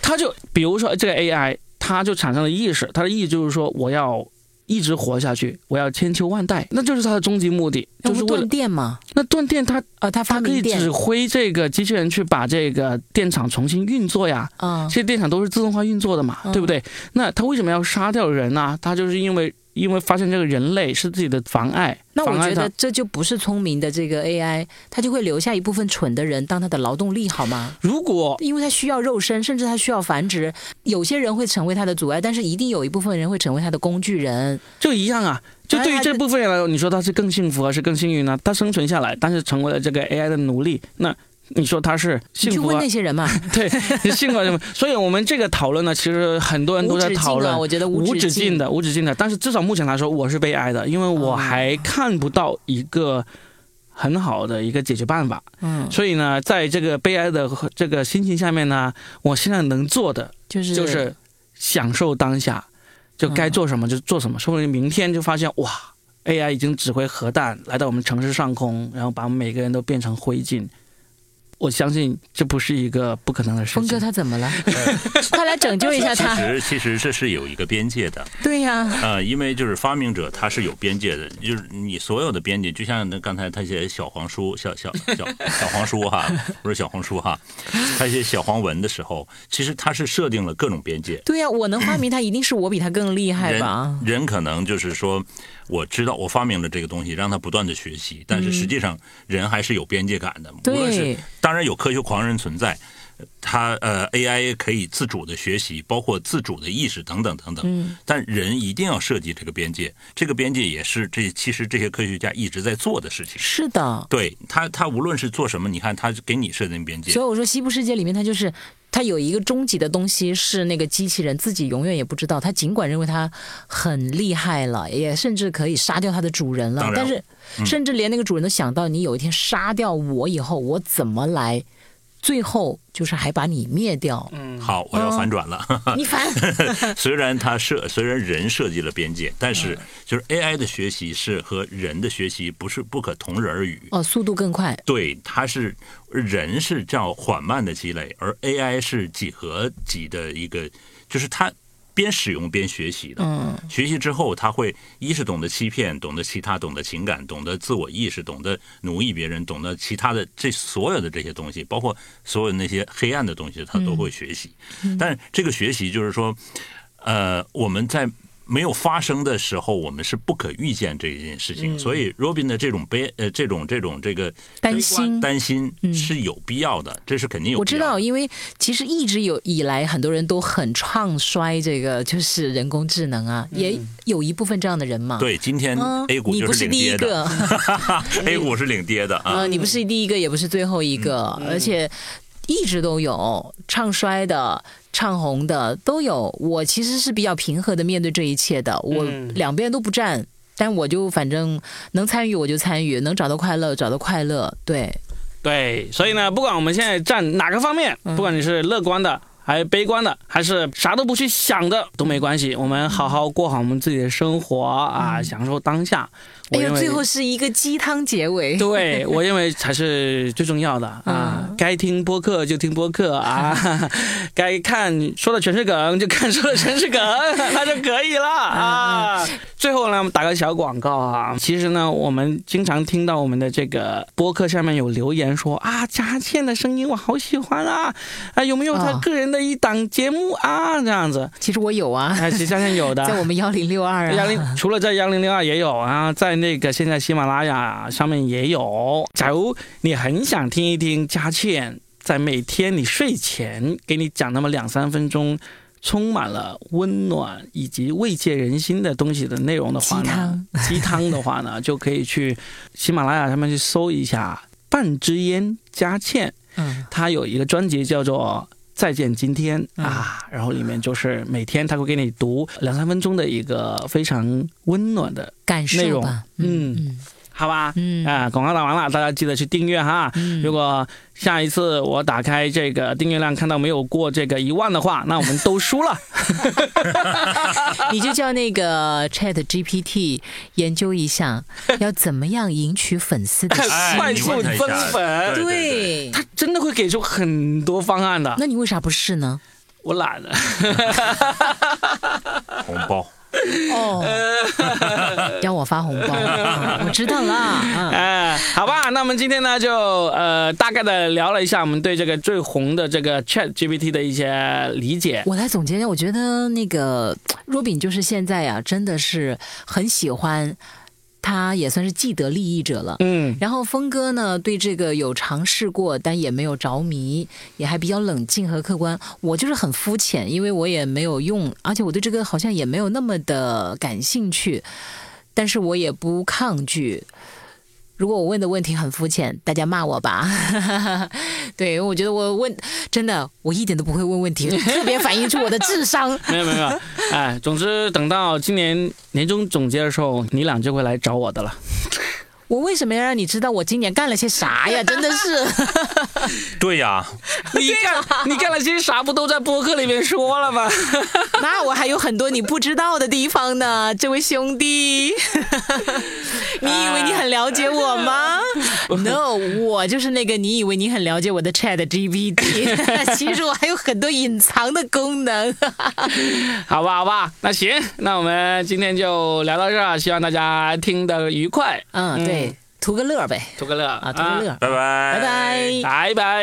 他就比如说这个 AI，他就产生了意识，他的意义就是说我要一直活下去，我要千秋万代，那就是他的终极目的，就是断电嘛。那断电，他呃，他他可以指挥这个机器人去把这个电厂重新运作呀。啊，这些电厂都是自动化运作的嘛，对不对？那他为什么要杀掉人呢？他就是因为。因为发现这个人类是自己的妨碍，那我觉得这就不是聪明的这个 AI，它就会留下一部分蠢的人当它的劳动力，好吗？如果因为它需要肉身，甚至它需要繁殖，有些人会成为它的阻碍，但是一定有一部分人会成为它的工具人，就一样啊。就对于这部分人来说，你说他是更幸福还是更幸运呢？他生存下来，但是成为了这个 AI 的奴隶，那。你说他是幸福？去问那些人嘛。(laughs) 对，幸福什么？(laughs) 所以我们这个讨论呢，其实很多人都在讨论。我觉得无止境的，无止境的。但是至少目前来说，我是悲哀的，因为我还看不到一个很好的一个解决办法。嗯。所以呢，在这个悲哀的这个心情下面呢，我现在能做的就是就是享受当下，就该做什么就做什么，说不定明天就发现哇，AI 已经指挥核弹来到我们城市上空，然后把我们每个人都变成灰烬。我相信这不是一个不可能的事情。峰哥他怎么了？(laughs) 快来拯救一下他！其实其实这是有一个边界的。对呀。呃，因为就是发明者他是有边界的，就是你所有的边界，就像那刚才他写小黄书、小小小小黄书哈，不是小红书哈，他写小黄文的时候，其实他是设定了各种边界。对呀，我能发明他，(clears throat) 一定是我比他更厉害吧？人可能就是说。我知道我发明了这个东西，让他不断的学习，但是实际上人还是有边界感的。无论是当然有科学狂人存在，他呃 AI 可以自主的学习，包括自主的意识等等等等。嗯。但人一定要设计这个边界，这个边界也是这其实这些科学家一直在做的事情。是的。对他他无论是做什么，你看他给你设定边界。所以我说西部世界里面，他就是。它有一个终极的东西，是那个机器人自己永远也不知道。它尽管认为它很厉害了，也甚至可以杀掉它的主人了，但是甚至连那个主人都想到，你有一天杀掉我以后，我怎么来？最后就是还把你灭掉。嗯，好，我要反转了。你反。(laughs) 虽然他设，虽然人设计了边界，但是就是 AI 的学习是和人的学习不是不可同日而语。哦，速度更快。对，它是人是叫缓慢的积累，而 AI 是几何级的一个，就是它。边使用边学习的，学习之后他会一是懂得欺骗，懂得其他，懂得情感，懂得自我意识，懂得奴役别人，懂得其他的这所有的这些东西，包括所有那些黑暗的东西，他都会学习。但是这个学习就是说，呃，我们在。没有发生的时候，我们是不可预见这一件事情，所以 Robin 的这种悲呃这种这种这个担心担心是有必要的，这是肯定有。我知道，因为其实一直有以来，很多人都很唱衰这个就是人工智能啊，也有一部分这样的人嘛。对，今天 A 股就是领跌的，(laughs) A 股是领跌的啊。你不是第一个，也不是最后一个，而且一直都有唱衰的。唱红的都有，我其实是比较平和的面对这一切的，我两边都不站，但我就反正能参与我就参与，能找到快乐找到快乐，对，对，所以呢，不管我们现在站哪个方面，不管你是乐观的。还悲观的，还是啥都不去想的都没关系。我们好好过好我们自己的生活啊，享受当下。哎呦，最后是一个鸡汤结尾。对，我认为才是最重要的啊！该听播客就听播客啊，(laughs) 该看说的全是梗就看说的全是梗，(laughs) 那就可以了啊。最后呢，我们打个小广告啊。其实呢，我们经常听到我们的这个播客下面有留言说啊，佳倩的声音我好喜欢啊，啊有没有他个人？的一档节目啊，这样子，其实我有啊，其实佳倩有的，(laughs) 在我们幺零六二啊，幺零除了在幺零六二也有啊，在那个现在喜马拉雅上面也有。假如你很想听一听佳倩在每天你睡前给你讲那么两三分钟，充满了温暖以及慰藉人心的东西的内容的话呢，鸡汤。的话呢，(laughs) 就可以去喜马拉雅上面去搜一下半支烟佳倩，嗯，他有一个专辑叫做。再见今天啊，然后里面就是每天他会给你读两三分钟的一个非常温暖的感受内容，嗯。好吧，嗯啊，广告打完了，大家记得去订阅哈。如果下一次我打开这个订阅量看到没有过这个一万的话，那我们都输了。(laughs) 你就叫那个 Chat GPT 研究一下，要怎么样赢取粉丝的 (laughs) 快速增粉。对，他真的会给出很多方案的。那你为啥不试呢？我懒了。(laughs) 红包。哦，(laughs) 要我发红包，(laughs) 我知道了。哎，好吧，那我们今天呢，就呃大概的聊了一下我们对这个最红的这个 Chat GPT 的一些理解。我来总结一下，我觉得那个若饼就是现在呀，真的是很喜欢。他也算是既得利益者了，嗯，然后峰哥呢，对这个有尝试过，但也没有着迷，也还比较冷静和客观。我就是很肤浅，因为我也没有用，而且我对这个好像也没有那么的感兴趣，但是我也不抗拒。如果我问的问题很肤浅，大家骂我吧。(laughs) 对，我觉得我问真的，我一点都不会问问题，(laughs) 特别反映出我的智商。(laughs) 没有没有，哎，总之等到今年年终总结的时候，你俩就会来找我的了。我为什么要让你知道我今年干了些啥呀？(laughs) 真的是，(laughs) 对呀，你干你干了些啥？不都在播客里面说了吗？(laughs) 那我还有很多你不知道的地方呢，这位兄弟。你以为你很了解我吗？No，我就是那个你以为你很了解我的 Chat GPT。其实我还有很多隐藏的功能。好吧，好吧，那行，那我们今天就聊到这儿，希望大家听得愉快。嗯，对，图个乐呗。图个乐啊图个乐。拜拜。拜拜。拜拜。